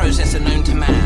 processor known to man,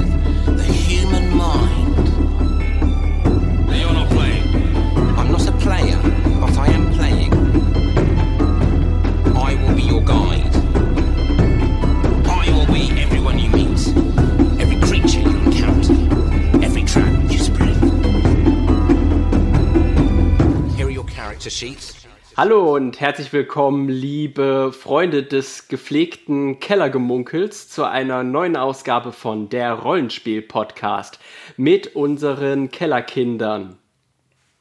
Hallo und herzlich willkommen, liebe Freunde des gepflegten Kellergemunkels, zu einer neuen Ausgabe von der Rollenspiel-Podcast mit unseren Kellerkindern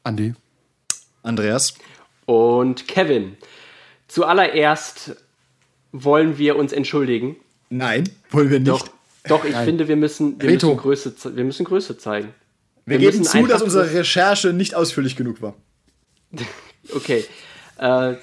Andi. Andreas. und Kevin. Zuallererst wollen wir uns entschuldigen. Nein, wollen wir nicht. Doch, doch ich finde, wir müssen, wir müssen, Größe, wir müssen Größe zeigen. wir, wir geben zu, dass unsere Recherche nicht ausführlich genug war. Okay. Äh,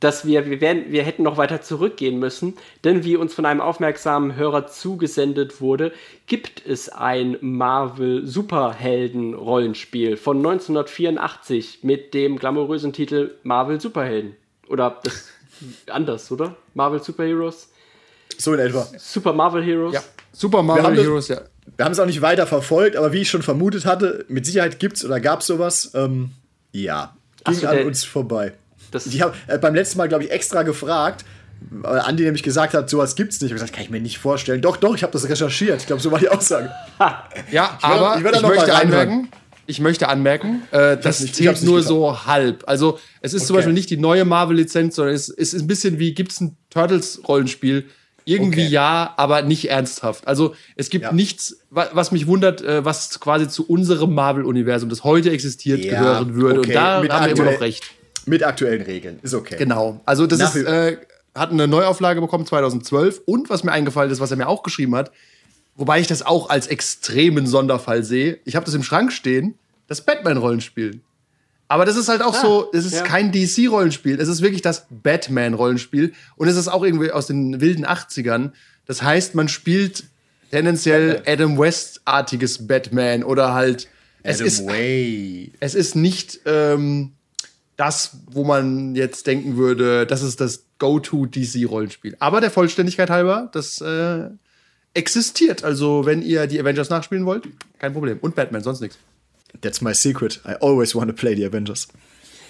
dass wir, wir, werden, wir hätten noch weiter zurückgehen müssen, denn wie uns von einem aufmerksamen Hörer zugesendet wurde, gibt es ein Marvel Superhelden Rollenspiel von 1984 mit dem glamourösen Titel Marvel Superhelden. Oder das anders, oder? Marvel Superheroes? So in etwa. Super Marvel Heroes? Ja. Super Wir Mario haben das- Heroes, ja. Wir haben es auch nicht weiter verfolgt, aber wie ich schon vermutet hatte, mit Sicherheit gibt's oder gab's sowas. Ähm, ja, ging so, an uns vorbei. Das- ich habe äh, beim letzten Mal, glaube ich, extra gefragt, weil Andi nämlich gesagt hat, sowas gibt's nicht. Ich habe gesagt, kann ich mir nicht vorstellen. Doch, doch, ich habe das recherchiert. Ich glaube, so war die Aussage. Ja, will- aber ich ich, will mal möchte anmerken, ich möchte anmerken, äh, das nicht- ich zählt nur getan. so halb. Also es ist zum Okay. Beispiel nicht die neue Marvel-Lizenz, sondern es, es ist ein bisschen wie, gibt es ein Turtles-Rollenspiel? Irgendwie Okay. ja, aber nicht ernsthaft. Also es gibt Ja. nichts, wa- was mich wundert, äh, was quasi zu unserem Marvel-Universum, das heute existiert, Ja, gehören würde. okay, Und da mit haben wir immer noch recht. Mit aktuellen Regeln. Ist okay. Genau. Also das Nach ist, äh, hat eine Neuauflage bekommen 2012 und was mir eingefallen ist, was er mir auch geschrieben hat, wobei ich das auch als extremen Sonderfall sehe. Ich habe das im Schrank stehen, das Batman-Rollenspiel. Aber das ist halt auch so, es ist ja. kein DC-Rollenspiel, es ist wirklich das Batman-Rollenspiel und es ist auch irgendwie aus den wilden 80ern. Das heißt, man spielt tendenziell Adam West-artiges Batman oder halt es Adam ist Way. es ist nicht ähm, das, wo man jetzt denken würde, das ist das Go-To-DC-Rollenspiel. Aber der Vollständigkeit halber, das äh, existiert. Also, wenn ihr die Avengers nachspielen wollt, kein Problem. Und Batman, sonst nichts. That's my secret. I always want to play the Avengers.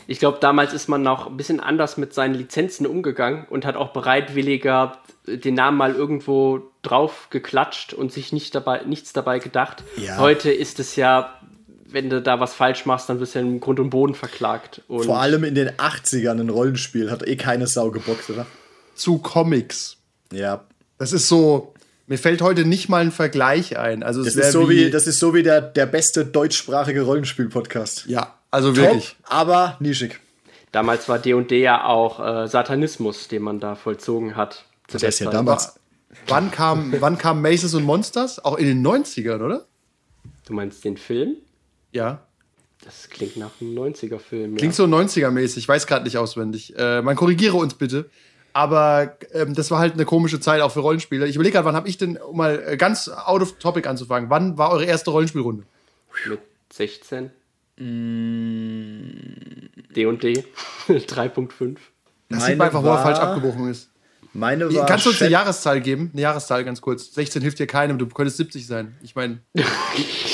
Ich glaube, damals ist man noch ein bisschen anders mit seinen Lizenzen umgegangen und hat auch bereitwilliger den Namen mal irgendwo drauf geklatscht und sich nicht dabei, nichts dabei gedacht. Ja. Heute ist es ja, wenn du da was falsch machst, dann wirst du ja im Grund und Boden verklagt. Und Vor allem in den 80ern ein Rollenspiel hat eh keine Sau gebockt, oder? Zu Comics. Ja. Das ist so. Mir fällt heute nicht mal ein Vergleich ein. Also, es Das ist so wie, das ist so wie der, der beste deutschsprachige Rollenspiel-Podcast. Ja, also Top, wirklich. aber nischig. damals war D&D ja auch äh, Satanismus, den man da vollzogen hat. Zu Das heißt ja damals. Wann kam, wann kam Maces und Monsters? Auch in den 90ern, oder? Du meinst den Film? Ja. Das klingt nach einem 90er-Film. Klingt so 90er-mäßig, ich weiß gerade nicht auswendig. Äh, man korrigiere uns bitte. Aber ähm, das war halt eine komische Zeit auch für Rollenspieler. Ich überlege gerade, wann habe ich denn, um mal äh, ganz out of topic anzufangen, wann war eure erste Rollenspielrunde? ja. Mit 16? D&D 3.5. Das Meine sieht man einfach, wo er falsch abgebogen ist. Meine war. Kannst du uns eine Jahreszahl geben? Eine Jahreszahl ganz kurz. 16 hilft dir keinem, du könntest 70 sein. Ich meine,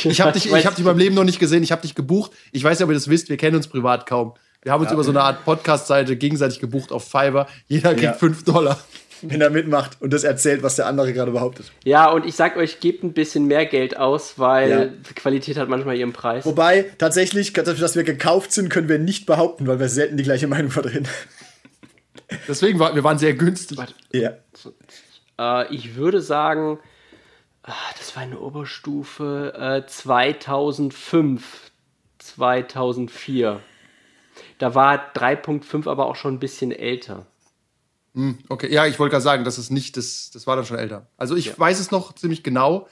ich habe dich, ich hab dich in meinem Leben noch nicht gesehen, ich habe dich gebucht. Ich weiß nicht, ob ihr das wisst, wir kennen uns privat kaum. Wir haben uns über so eine Art Podcast-Seite gegenseitig gebucht auf Fiverr. Jeder kriegt Ja. 5 Dollar. wenn er mitmacht und das erzählt, was der andere gerade behauptet. Ja, und ich sag euch, gebt ein bisschen mehr Geld aus, weil Ja. die Qualität hat manchmal ihren Preis. Wobei, tatsächlich, dass wir gekauft sind, können wir nicht behaupten, weil wir selten die gleiche Meinung vertreten. Deswegen war, wir waren sehr günstig. Ja. Äh, ich würde sagen, ah, das war eine Oberstufe äh, 2005, 2004. Da war 3.5 aber auch schon ein bisschen älter. Okay, ja, ich wollte gerade sagen, das ist nicht, das, das war dann schon älter. Also ich weiß es noch ziemlich genau.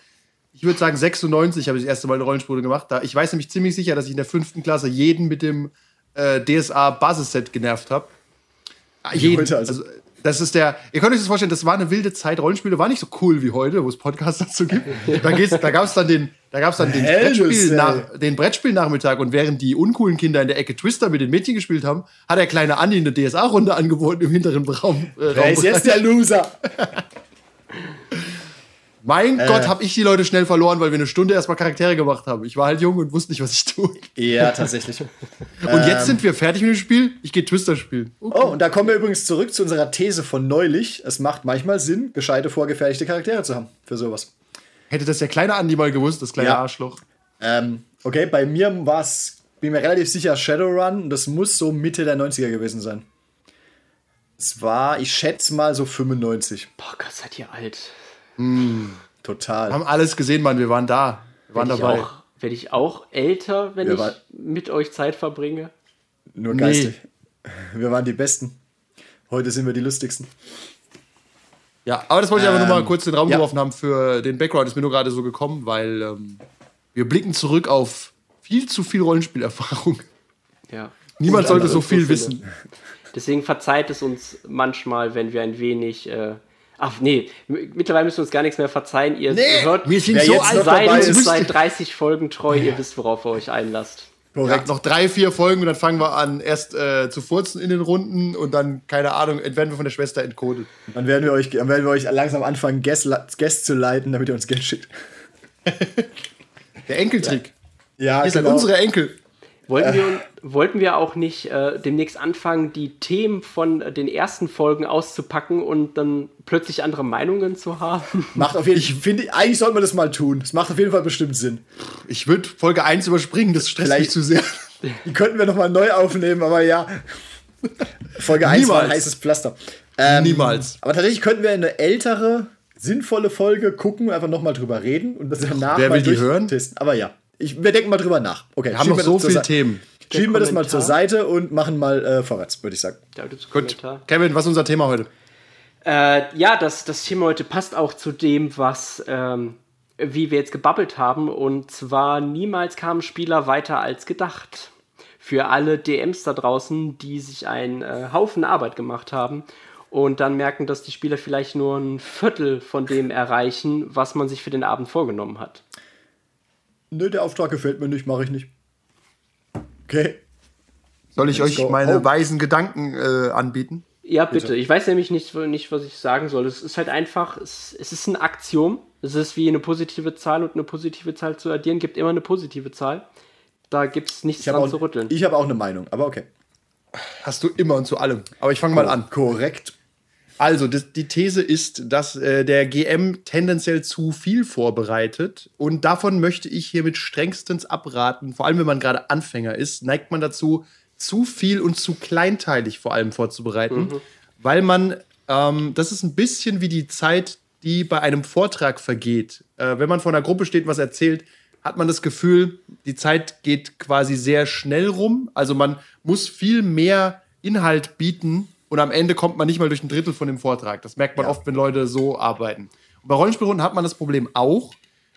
Ich würde sagen, 96 habe ich das erste Mal eine Rollenspiele gemacht. Da, ich weiß nämlich ziemlich sicher, dass ich in der fünften Klasse jeden mit dem äh, DSA-Basisset genervt habe. Jeden. heute Also, also. das ist der, ihr könnt euch das vorstellen, das war eine wilde Zeit. Rollenspiele war nicht so cool wie heute, wo es Podcasts dazu gibt. Da, da gab es dann den, da gab's dann den, Brettspiel nach, den Brettspielnachmittag und während die uncoolen Kinder in der Ecke Twister mit den Mädchen gespielt haben, hat der kleine Andi eine DSA-Runde angeboten im hinteren Raum. Äh, Wer ist jetzt der Loser? Mein Gott, habe ich die Leute schnell verloren, weil wir eine Stunde erstmal Charaktere gemacht haben. Ich war halt jung und wusste nicht, was ich tue. Ja, tatsächlich. Und jetzt sind wir fertig mit dem Spiel. Ich gehe Twister spielen. Okay. Oh, und da kommen wir übrigens zurück zu unserer These von neulich. Es macht manchmal Sinn, gescheite, vorgefertigte Charaktere zu haben für sowas. Hätte das der kleine Andi mal gewusst, das kleine Ja. Arschloch. Ähm, okay, bei mir war es, bin mir relativ sicher, Shadowrun. Das muss so Mitte der 90er gewesen sein. Es war, ich schätze mal so 95. Boah Gott, seid ihr alt. Total. Wir haben alles gesehen, Mann. Wir waren da. Wir waren Werde ich, dabei. auch, werd ich auch älter, wenn Wir ich war- mit euch Zeit verbringe? Nur geistig. Wir waren die Besten. Heute sind wir die lustigsten. Ja, aber das wollte ich einfach nur mal Ähm, kurz in den Raum ja. geworfen haben für den Background. Ist mir nur gerade so gekommen, weil ähm, wir blicken zurück auf viel zu viel Rollenspielerfahrung. Ja. Niemand sollte so viel wissen. Deswegen verzeiht es uns manchmal, wenn wir ein wenig. Äh, ach nee, mittlerweile müssen wir uns gar nichts mehr verzeihen. Ihr hört wir sind Wer so jetzt alt seid ist- seit 30 Folgen treu, ihr wisst, worauf ihr euch einlasst. Ja, Korrekt. noch drei, vier Folgen und dann fangen wir an, erst äh, zu furzen in den Runden und dann, keine Ahnung, werden wir von der Schwester entkodet. Dann werden wir euch, dann werden wir euch langsam anfangen, Guest, Guest zu leiten, damit ihr uns Geld schickt. Der Enkeltrick. Ja, Ihr seid unsere Enkel. Wollten wir, wollten wir auch nicht äh, demnächst anfangen, die Themen von äh, den ersten Folgen auszupacken und dann plötzlich andere Meinungen zu haben? Macht auf jeden Fall, ich finde, eigentlich sollte man das mal tun. Das macht auf jeden Fall bestimmt Sinn. Ich würde Folge 1 überspringen, das stresst mich Vielleicht- zu sehr. Die könnten wir nochmal neu aufnehmen, aber ja. Folge 1 war ein Niemals. heißes Pflaster. Ähm, Niemals. Aber tatsächlich könnten wir eine ältere, sinnvolle Folge gucken, einfach nochmal drüber reden und das danach Wer mal will die hören? durchtesten. Aber ja, ich, wir denken mal drüber nach. Okay, Wir haben noch wir so viele Themen. Schieben wir das mal zur Seite und machen mal äh, vorwärts, würde ich sagen. Da gibt's einen Gut. Kevin, was ist unser Thema heute? Äh, ja, das, das Thema heute passt auch zu dem, was ähm, wie wir jetzt gebabbelt haben. Und zwar niemals kamen Spieler weiter als gedacht. Für alle DMs da draußen, die sich einen äh, Haufen Arbeit gemacht haben und dann merken, dass die Spieler vielleicht nur ein Viertel von dem erreichen, was man sich für den Abend vorgenommen hat. Nö, der Auftrag gefällt mir nicht, mache ich nicht. Okay. Soll ich euch go meine home. weisen Gedanken äh, anbieten? Ja, bitte. Ich weiß nämlich nicht, nicht, was ich sagen soll. Es ist halt einfach, es, es ist ein Axiom. Es ist wie eine positive Zahl und eine positive Zahl zu addieren, gibt immer eine positive Zahl. Da gibt es nichts Ich habe dran auch, zu rütteln. ich hab auch eine Meinung, aber okay. Hast du immer und zu allem. Aber ich fange mal an. Korrekt. Also, das, die These ist, dass äh, der GM tendenziell zu viel vorbereitet. Und davon möchte ich hiermit strengstens abraten. Vor allem, wenn man gerade Anfänger ist, neigt man dazu, zu viel und zu kleinteilig vor allem vorzubereiten. Weil man, ähm, das ist ein bisschen wie die Zeit, die bei einem Vortrag vergeht. Äh, wenn man vor einer Gruppe steht und was erzählt, hat man das Gefühl, die Zeit geht quasi sehr schnell rum. Also man muss viel mehr Inhalt bieten und am Ende kommt man nicht mal durch ein Drittel von dem Vortrag. Das merkt man oft, wenn Leute so arbeiten. Und bei Rollenspielrunden hat man das Problem auch.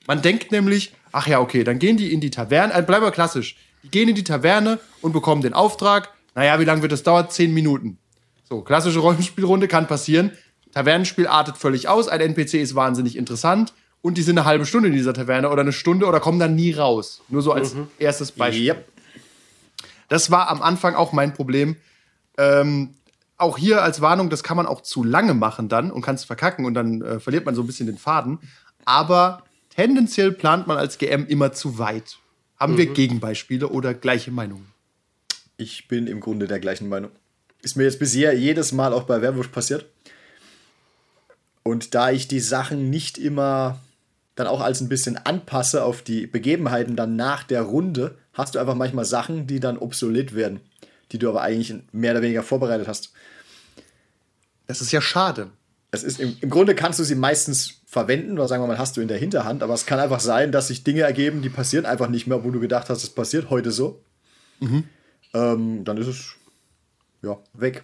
Man denkt nämlich, ach ja, okay, dann gehen die in die Taverne, äh, bleiben wir klassisch. Die gehen in die Taverne und bekommen den Auftrag. Naja, wie lange wird das dauern? Zehn Minuten. So, klassische Rollenspielrunde kann passieren. Tavernenspiel artet völlig aus, ein NPC ist wahnsinnig interessant und die sind eine halbe Stunde in dieser Taverne oder eine Stunde oder kommen dann nie raus. Nur so als erstes Beispiel. Yep. Das war am Anfang auch mein Problem. Ähm, auch hier als Warnung, das kann man auch zu lange machen dann und kann es verkacken und dann äh, verliert man so ein bisschen den Faden. Aber tendenziell plant man als GM immer zu weit. Haben wir Gegenbeispiele oder gleiche Meinungen? Ich bin im Grunde der gleichen Meinung. Ist mir jetzt bisher jedes Mal auch bei Werwolf passiert. Und da ich die Sachen nicht immer dann auch als ein bisschen anpasse auf die Begebenheiten dann nach der Runde, hast du einfach manchmal Sachen, die dann obsolet werden, die du aber eigentlich mehr oder weniger vorbereitet hast. Das ist ja schade. Es ist im, Im Grunde kannst du sie meistens verwenden, oder sagen wir mal, hast du in der Hinterhand, aber es kann einfach sein, dass sich Dinge ergeben, die passieren einfach nicht mehr, wo du gedacht hast, es passiert heute so. Ähm, dann ist es ja weg.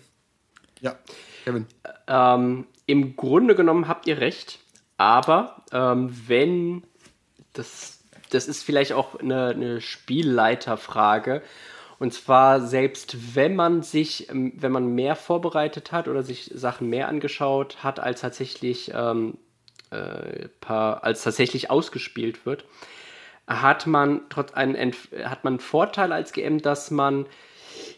Ja, Kevin. Ähm, Im Grunde genommen habt ihr recht, aber ähm, wenn, das, das ist vielleicht auch eine, eine Spielleiterfrage, und zwar selbst wenn man sich, ähm, wenn man mehr vorbereitet hat oder sich Sachen mehr angeschaut hat, als tatsächlich, ähm, äh, paar, als tatsächlich ausgespielt wird, hat man trotz einen, Entf- hat man einen Vorteil als GM, dass man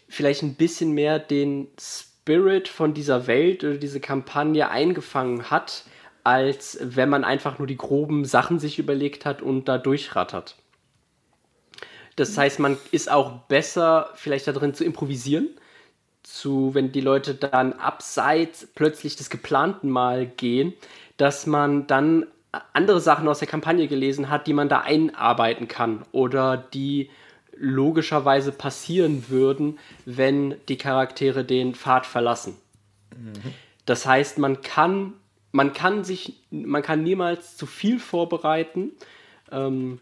vielleicht ein bisschen mehr den Spirit von dieser Welt oder diese Kampagne eingefangen hat, als wenn man einfach nur die groben Sachen sich überlegt hat und da durchrattert. Das heißt, man ist auch besser vielleicht darin zu improvisieren, zu, wenn die Leute dann abseits plötzlich des Geplanten mal gehen, dass man dann andere Sachen aus der Kampagne gelesen hat, die man da einarbeiten kann oder die logischerweise passieren würden, wenn die Charaktere den Pfad verlassen. Mhm. Das heißt, man kann, man kann sich, man kann niemals zu viel vorbereiten. Ähm,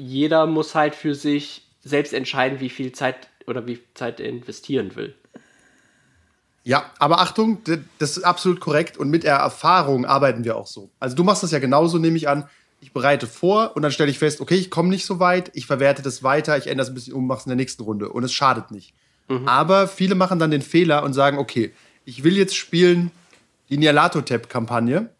jeder muss halt für sich selbst entscheiden, wie viel Zeit oder wie viel Zeit er investieren will. Ja, aber Achtung, das ist absolut korrekt und mit der Erfahrung arbeiten wir auch so. Also du machst das ja genauso, nehme ich an. Ich bereite vor und dann stelle ich fest, okay, ich komme nicht so weit, ich verwerte das weiter, ich ändere es ein bisschen um, mache es in der nächsten Runde und es schadet nicht. Mhm. Aber viele machen dann den Fehler und sagen, okay, ich will jetzt spielen die Nialato-Tab-Kampagne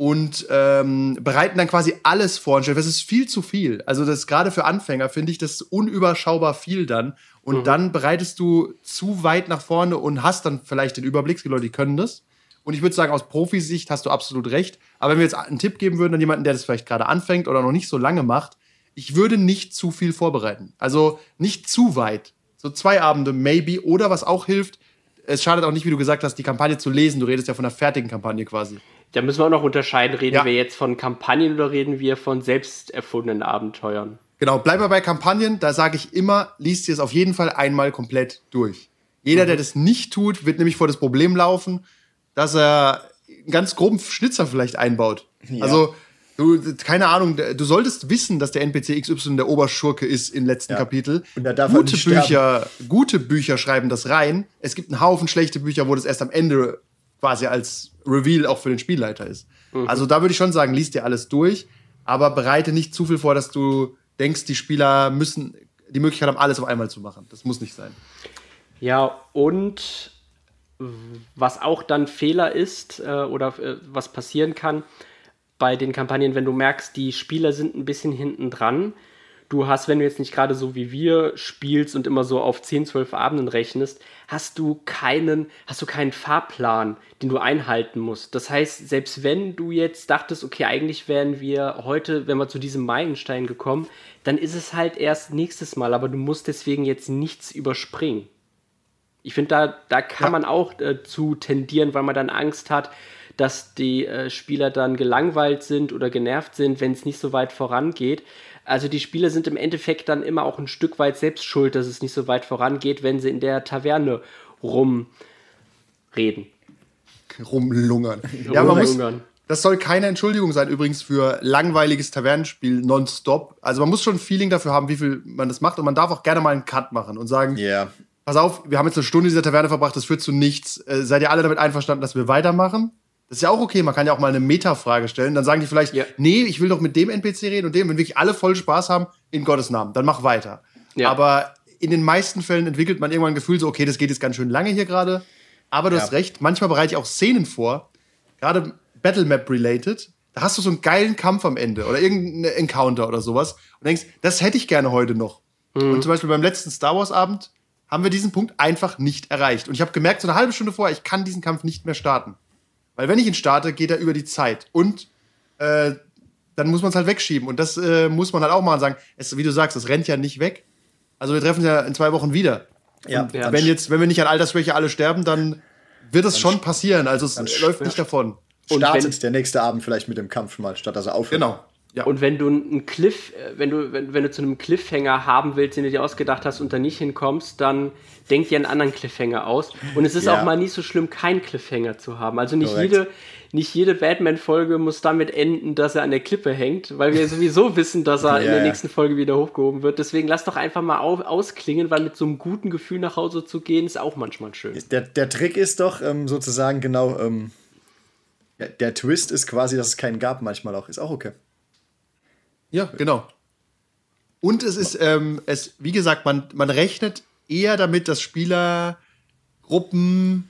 und ähm, bereiten dann quasi alles vor. Und das ist viel zu viel. Also das gerade für Anfänger finde ich das unüberschaubar viel dann. Und mhm. dann bereitest du zu weit nach vorne und hast dann vielleicht den Überblick. Es gibt Leute, die können das. Und ich würde sagen, aus Profisicht hast du absolut recht. Aber wenn wir jetzt einen Tipp geben würden an jemanden, der das vielleicht gerade anfängt oder noch nicht so lange macht, ich würde nicht zu viel vorbereiten. Also nicht zu weit. So zwei Abende, maybe. Oder was auch hilft, es schadet auch nicht, wie du gesagt hast, die Kampagne zu lesen. Du redest ja von einer fertigen Kampagne quasi. Da müssen wir auch noch unterscheiden. Reden ja. wir jetzt von Kampagnen oder reden wir von selbst erfundenen Abenteuern? Genau, bleib mal bei Kampagnen. Da sage ich immer, liest dir es auf jeden Fall einmal komplett durch. Jeder, mhm. der das nicht tut, wird nämlich vor das Problem laufen, dass er einen ganz groben Schnitzer vielleicht einbaut. Ja. Also, du, keine Ahnung, du solltest wissen, dass der NPC XY der Oberschurke ist im letzten ja. Kapitel. Und da darf gute Bücher, gute Bücher schreiben das rein. Es gibt einen Haufen schlechte Bücher, wo das erst am Ende quasi als Reveal auch für den Spielleiter ist. Mhm. Also da würde ich schon sagen, liest dir alles durch, aber bereite nicht zu viel vor, dass du denkst, die Spieler müssen die Möglichkeit haben, alles auf einmal zu machen. Das muss nicht sein. Ja, und was auch dann Fehler ist äh, oder äh, was passieren kann bei den Kampagnen, wenn du merkst, die Spieler sind ein bisschen hinten dran. Du hast, wenn du jetzt nicht gerade so wie wir spielst und immer so auf 10, 12 Abenden rechnest, hast du keinen, hast du keinen Fahrplan, den du einhalten musst. Das heißt, selbst wenn du jetzt dachtest, okay, eigentlich wären wir heute, wenn wir zu diesem Meilenstein gekommen, dann ist es halt erst nächstes Mal, aber du musst deswegen jetzt nichts überspringen. Ich finde, da, da kann ja. man auch äh, zu tendieren, weil man dann Angst hat, dass die äh, Spieler dann gelangweilt sind oder genervt sind, wenn es nicht so weit vorangeht. Also die Spieler sind im Endeffekt dann immer auch ein Stück weit selbst schuld, dass es nicht so weit vorangeht, wenn sie in der Taverne rumreden. Rumlungern. Ja, man muss, das soll keine Entschuldigung sein, übrigens, für langweiliges Tavernenspiel nonstop. Also man muss schon ein Feeling dafür haben, wie viel man das macht. Und man darf auch gerne mal einen Cut machen und sagen, yeah. pass auf, wir haben jetzt eine Stunde in dieser Taverne verbracht, das führt zu nichts. Äh, seid ihr alle damit einverstanden, dass wir weitermachen? Das ist ja auch okay, man kann ja auch mal eine Meta-Frage stellen. Dann sagen die vielleicht, ja. nee, ich will doch mit dem NPC reden und dem, wenn wirklich alle voll Spaß haben, in Gottes Namen, dann mach weiter. Ja. Aber in den meisten Fällen entwickelt man irgendwann ein Gefühl so, okay, das geht jetzt ganz schön lange hier gerade. Aber du ja. hast recht, manchmal bereite ich auch Szenen vor, gerade Battlemap-related. Da hast du so einen geilen Kampf am Ende oder irgendeinen Encounter oder sowas und denkst, das hätte ich gerne heute noch. Mhm. Und zum Beispiel beim letzten Star Wars-Abend haben wir diesen Punkt einfach nicht erreicht. Und ich habe gemerkt, so eine halbe Stunde vorher, ich kann diesen Kampf nicht mehr starten. Weil wenn ich ihn starte, geht er über die Zeit. Und äh, dann muss man es halt wegschieben. Und das äh, muss man halt auch mal sagen. Es, wie du sagst, es rennt ja nicht weg. Also wir treffen ja in zwei Wochen wieder. Ja, ja. wenn jetzt, wenn wir nicht an Altersschwäche alle sterben, dann wird es schon passieren. Also es läuft nicht davon. Und startet der nächste Abend vielleicht mit dem Kampf mal, statt dass er aufhört. Genau. Ja. Und wenn du einen Cliff, äh, wenn du, wenn, wenn du zu einem Cliffhanger haben willst, den du dir ausgedacht hast und da nicht hinkommst, dann denk dir einen anderen Cliffhanger aus. Und es ist ja. auch mal nicht so schlimm, keinen Cliffhanger zu haben. Also nicht jede, nicht jede Batman-Folge muss damit enden, dass er an der Klippe hängt, weil wir sowieso wissen, dass er ja, in der nächsten Folge wieder hochgehoben wird. Deswegen lass doch einfach mal auf, ausklingen, weil mit so einem guten Gefühl nach Hause zu gehen, ist auch manchmal schön. Der, der Trick ist doch ähm, sozusagen genau, ähm, der, der Twist ist quasi, dass es keinen gab manchmal auch. Ist auch okay. Ja, genau. Und es ist, ähm, es, wie gesagt, man, man rechnet eher damit, dass Spielergruppen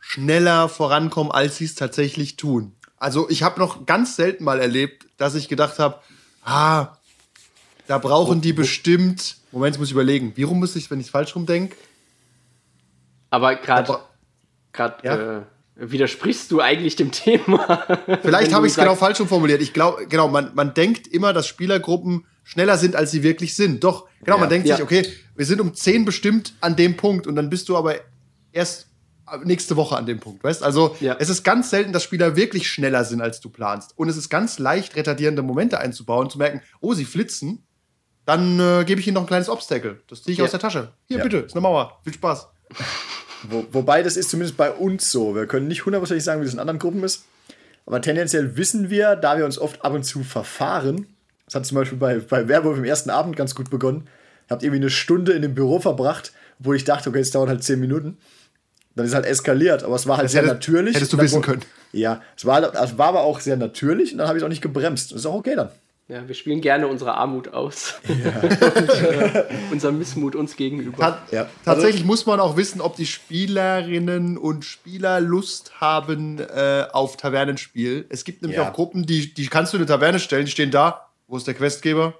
schneller vorankommen, als sie es tatsächlich tun. Also ich habe noch ganz selten mal erlebt, dass ich gedacht habe, ah, da brauchen die bestimmt. Moment, muss ich überlegen. Wie rum muss ich, wenn ich falsch rum denke? Aber gerade, gerade, ja? äh, Widersprichst du eigentlich dem Thema? Vielleicht habe ich es genau falsch schon formuliert. Ich glaube, genau, man, man denkt immer, dass Spielergruppen schneller sind, als sie wirklich sind. Doch, genau, man denkt Ja. sich, okay, wir sind um 10 bestimmt an dem Punkt und dann bist du aber erst nächste Woche an dem Punkt, weißt? Also, Ja. es ist ganz selten, dass Spieler wirklich schneller sind, als du planst. Und es ist ganz leicht, retardierende Momente einzubauen, zu merken, oh, sie flitzen, dann äh, gebe ich ihnen noch ein kleines Obstacle. Das ziehe ich Ja. aus der Tasche. Hier, Ja. bitte, ist eine Mauer. Viel Spaß. Wo, wobei das ist zumindest bei uns so. Wir können nicht hundertprozentig sagen, wie das in anderen Gruppen ist. Aber tendenziell wissen wir, da wir uns oft ab und zu verfahren, das hat zum Beispiel bei, bei Werwolf im ersten Abend ganz gut begonnen. Habt irgendwie eine Stunde in dem Büro verbracht, wo ich dachte, okay, es dauert halt zehn Minuten. Dann ist halt eskaliert, aber es war halt sehr hättest- natürlich. hättest du wissen können. Ja, es war, es war aber auch sehr natürlich und dann habe ich es auch nicht gebremst. Das ist auch okay dann. Ja, wir spielen gerne unsere Armut aus. Und äh, unser Missmut uns gegenüber. Ta Ja. Tatsächlich muss man auch wissen, ob die Spielerinnen und Spieler Lust haben äh, auf Tavernenspiel. Es gibt nämlich Ja. auch Gruppen, die, die kannst du in eine Taverne stellen, die stehen da. Wo ist der Questgeber?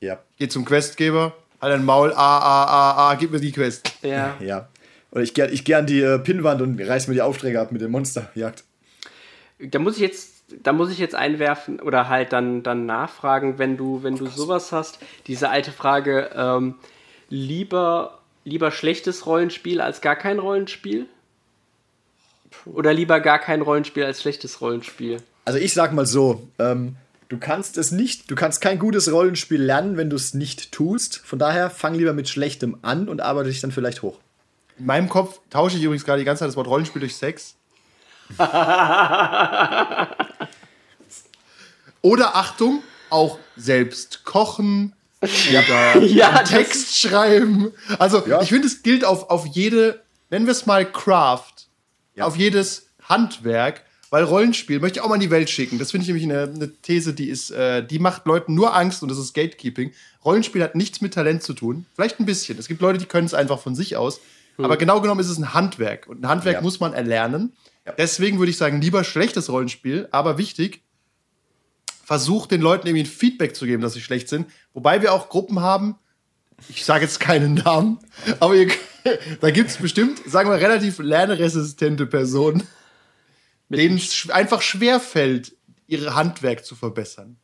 Ja. Geh zum Questgeber, halt ein Maul, a, a, a, a, gib mir die Quest. Ja. Ja. Oder ich gehe ich geh an die äh, Pinnwand und reiß mir die Aufträge ab mit dem Monsterjagd. Da muss ich jetzt, da muss ich jetzt einwerfen oder halt dann, dann nachfragen, wenn du, wenn du sowas hast, diese alte Frage, ähm, lieber, lieber schlechtes Rollenspiel als gar kein Rollenspiel? Oder lieber gar kein Rollenspiel als schlechtes Rollenspiel? Also ich sag mal so, ähm, du kannst es nicht, du kannst kein gutes Rollenspiel lernen, wenn du es nicht tust. Von daher fang lieber mit Schlechtem an und arbeite dich dann vielleicht hoch. In meinem Kopf tausche ich übrigens gerade die ganze Zeit das Wort Rollenspiel durch Sex. Oder Achtung, auch selbst kochen oder Ja, Text schreiben. Also Ja. ich finde, es gilt auf, auf jede, nennen wir es mal Craft, Ja. auf jedes Handwerk, weil Rollenspiel möchte ich auch mal in die Welt schicken. Das finde ich nämlich eine, eine These, die ist, äh, die macht Leuten nur Angst und das ist Gatekeeping. Rollenspiel hat nichts mit Talent zu tun. Vielleicht ein bisschen. Es gibt Leute, die können es einfach von sich aus. Aber genau genommen ist es ein Handwerk. Und ein Handwerk Ja. muss man erlernen. Deswegen würde ich sagen, lieber schlechtes Rollenspiel, aber wichtig, versucht den Leuten irgendwie ein Feedback zu geben, dass sie schlecht sind. Wobei wir auch Gruppen haben, ich sage jetzt keinen Namen, aber ihr, da gibt es bestimmt, sagen wir, relativ lernresistente Personen, denen es einfach schwer fällt, ihre Handwerk zu verbessern.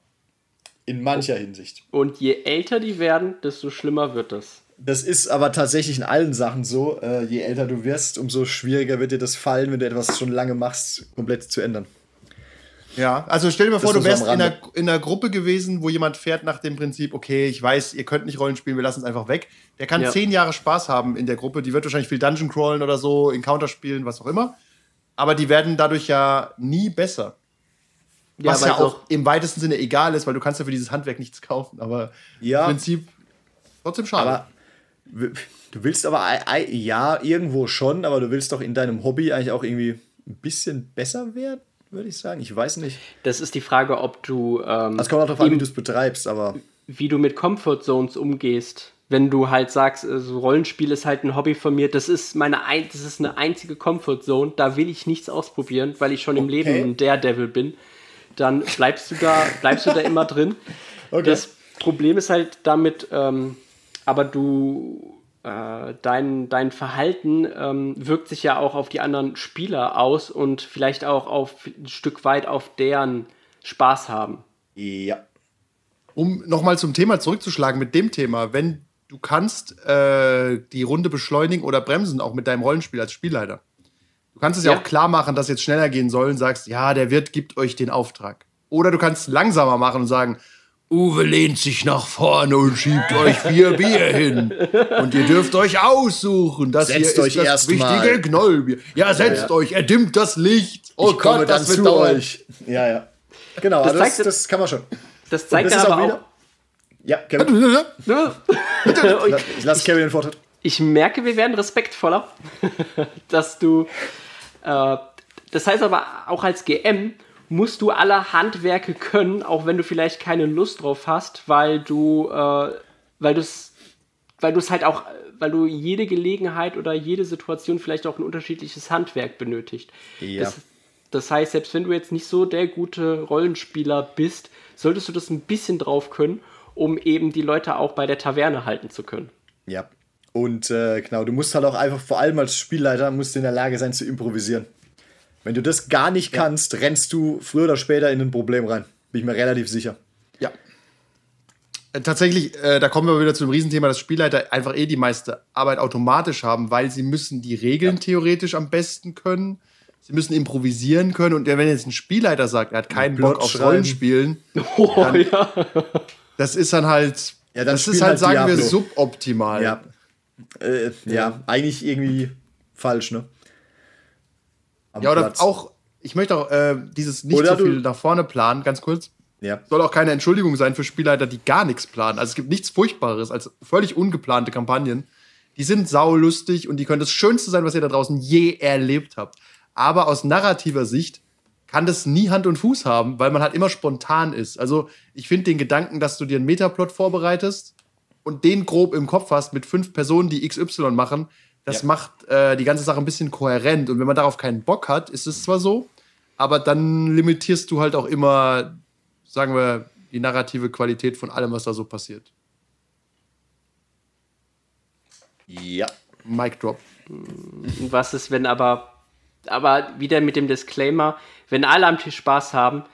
In mancher Hinsicht. Und je älter die werden, desto schlimmer wird das. Das ist aber tatsächlich in allen Sachen so. Äh, je älter du wirst, umso schwieriger wird dir das fallen, wenn du etwas schon lange machst, komplett zu ändern. Ja, also stell dir mal vor, du wärst in einer, in einer Gruppe gewesen, wo jemand fährt nach dem Prinzip, okay, ich weiß, ihr könnt nicht Rollen spielen, wir lassen es einfach weg. Der kann Ja. zehn Jahre Spaß haben in der Gruppe, die wird wahrscheinlich viel Dungeon crawlen oder so, Encounter spielen, was auch immer. Aber die werden dadurch ja nie besser. was weil ja auch im weitesten Sinne egal ist, weil du kannst ja für dieses Handwerk nichts kaufen. Aber Ja. im Prinzip trotzdem schade. Aber du willst aber, ja, irgendwo schon, aber du willst doch in deinem Hobby eigentlich auch irgendwie ein bisschen besser werden, würde ich sagen. Ich weiß nicht. Das ist die Frage, ob du, ähm, Das kommt auch darauf an, wie du es betreibst, aber wie du mit Comfort Zones umgehst. Wenn du halt sagst, äh, so Rollenspiel ist halt ein Hobby von mir, das ist meine ein, das ist eine einzige Comfort Zone, da will ich nichts ausprobieren, weil ich schon im Leben ein Daredevil bin, dann bleibst du da, bleibst du da immer drin. Okay. Das Problem ist halt damit, ähm, aber du dein, dein Verhalten ähm, wirkt sich ja auch auf die anderen Spieler aus und vielleicht auch auf ein Stück weit auf deren Spaß haben. ja. um nochmal zum Thema zurückzuschlagen mit dem Thema, wenn du kannst äh, die Runde beschleunigen oder bremsen, auch mit deinem Rollenspiel als Spielleiter. Du kannst es ja, Ja. auch klar machen, dass jetzt schneller gehen soll und sagst, ja, der Wirt gibt euch den Auftrag. Oder du kannst langsamer machen und sagen, Uwe lehnt sich nach vorne und schiebt euch vier Bier hin. Und ihr dürft euch aussuchen. Das Setzt hier euch ist das erst wichtige mal. Knollbier. Ja, setzt euch, er dimmt das Licht. Oh ich komme Gott, dann das wird zu dauern. euch. Ja, ja. Genau, Das also das, zeigt- das kann man schon. Das zeigt das aber auch auch, wieder- Ja, Kevin, Ne? ich lasse Kevin den Vortritt. ich merke, wir werden respektvoller, dass du. Äh, das heißt aber auch als GM musst du alle Handwerke können, auch wenn du vielleicht keine Lust drauf hast, weil du, äh, weil du es, weil du es halt auch, weil du jede Gelegenheit oder jede Situation vielleicht auch ein unterschiedliches Handwerk benötigt. Ja. Das, das heißt, selbst wenn du jetzt nicht so der gute Rollenspieler bist, solltest du das ein bisschen drauf können, um eben die Leute auch bei der Taverne halten zu können. Ja. Und äh, genau, du musst halt auch einfach, vor allem als Spielleiter, musst du in der Lage sein zu improvisieren. Wenn du das gar nicht kannst, rennst du früher oder später in ein Problem rein. Bin ich mir relativ sicher. Ja. Äh, Tatsächlich, äh, da kommen wir wieder zu dem Riesenthema, dass Spielleiter einfach eh die meiste Arbeit automatisch haben, weil sie müssen die Regeln theoretisch am besten können. Sie müssen improvisieren können. Und wenn jetzt ein Spielleiter sagt, er hat keinen Bock auf. Rollenspielen, Oh, Dann- ja. das ist dann halt, Ja, dann das ist halt, halt sagen wir, Diablo. suboptimal. Ja. Äh, ja. eigentlich irgendwie falsch, ne? Ja, oder Platz. auch, ich möchte auch äh, dieses nicht Oder so viel nach vorne planen, ganz kurz. Ja. Soll auch keine Entschuldigung sein für Spielleiter, die gar nichts planen. Also es gibt nichts Furchtbares als völlig ungeplante Kampagnen. Die sind saulustig und die können das Schönste sein, was ihr da draußen je erlebt habt. Aber aus narrativer Sicht kann das nie Hand und Fuß haben, weil man halt immer spontan ist. Also ich finde den Gedanken, dass du dir einen Metaplot vorbereitest und den grob im Kopf hast mit fünf Personen, die XY machen, das Ja. macht äh, die ganze Sache ein bisschen kohärent. Und wenn man darauf keinen Bock hat, ist es zwar so, aber dann limitierst du halt auch immer, sagen wir, die narrative Qualität von allem, was da so passiert. Ja. Mic drop. Was ist, wenn aber, aber wieder mit dem Disclaimer, wenn alle am Tisch Spaß haben,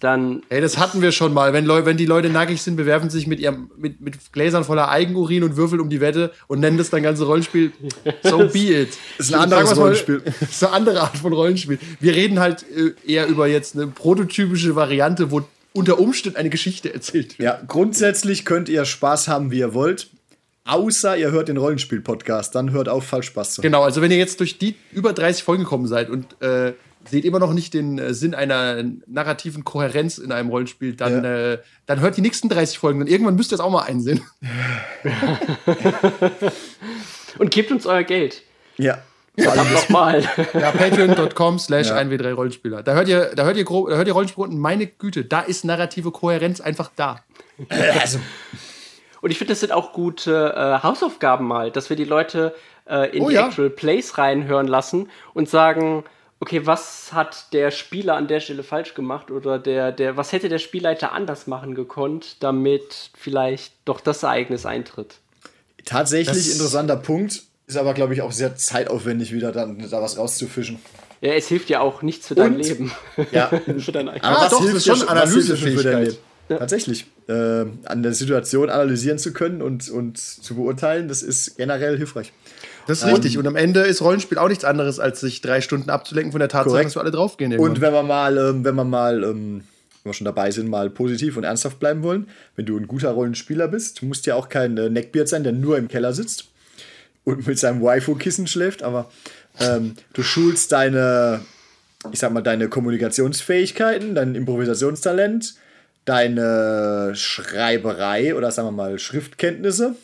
dann Ey, das hatten wir schon mal. Wenn, Leu wenn die Leute nackig sind, bewerfen sie sich mit, ihrem, mit, mit Gläsern voller Eigenurin und würfeln um die Wette und nennen das dann ganze Rollenspiel. So be it. Ist ein anderes Sagen wir's mal, Rollenspiel. Das ist eine andere Art von Rollenspiel. Wir reden halt äh, eher über jetzt eine prototypische Variante, wo unter Umständen eine Geschichte erzählt wird. Ja, grundsätzlich könnt ihr Spaß haben, wie ihr wollt. Außer ihr hört den Rollenspiel-Podcast, dann hört auf, falsch Spaß zu haben. Genau, also wenn ihr jetzt durch die über 30 Folgen gekommen seid und äh, seht immer noch nicht den äh, Sinn einer narrativen Kohärenz in einem Rollenspiel, dann, Ja. äh, dann hört die nächsten 30 Folgen. Und irgendwann müsst ihr es auch mal einsehen. und gebt uns euer Geld. Ja. Verdammt nochmal. Ja, patreon.com slash Ja. 1w3 Rollenspieler. Da hört ihr, da hört ihr, grob, da hört ihr Rollenspiel und meine Güte, da ist narrative Kohärenz einfach da. Also, Und ich finde, das sind auch gute äh, Hausaufgaben mal, dass wir die Leute äh, in Oh die ja. Actual Plays reinhören lassen und sagen, okay, was hat der Spieler an der Stelle falsch gemacht oder der, der, was hätte der Spielleiter anders machen gekonnt, damit vielleicht doch das Ereignis eintritt. tatsächlich Das- interessanter Punkt. Ist aber, glaube ich, auch sehr zeitaufwendig, wieder dann da was rauszufischen. Ja, es hilft ja auch nicht für dein Und- Leben. Ja. für dein eigenes. Aber Ah, was doch, hilft das ist schon schon für dein Analysefähigkeit. Leben? Tatsächlich. Äh, an der Situation analysieren zu können und, und zu beurteilen, das ist generell hilfreich. Das ist richtig. Und am Ende ist Rollenspiel auch nichts anderes, als sich drei Stunden abzulenken von der Tatsache, Korrekt. dass wir alle draufgehen. Und irgendwann. wenn wir mal, ähm, wenn wir mal, ähm, wenn wir schon dabei sind, mal positiv und ernsthaft bleiben wollen, wenn du ein guter Rollenspieler bist, du musst ja auch kein äh, Neckbeard sein, der nur im Keller sitzt und mit seinem Waifu-Kissen schläft, aber ähm, du schulst deine, ich sag mal, deine Kommunikationsfähigkeiten, dein Improvisationstalent, deine Schreiberei oder sagen wir mal Schriftkenntnisse,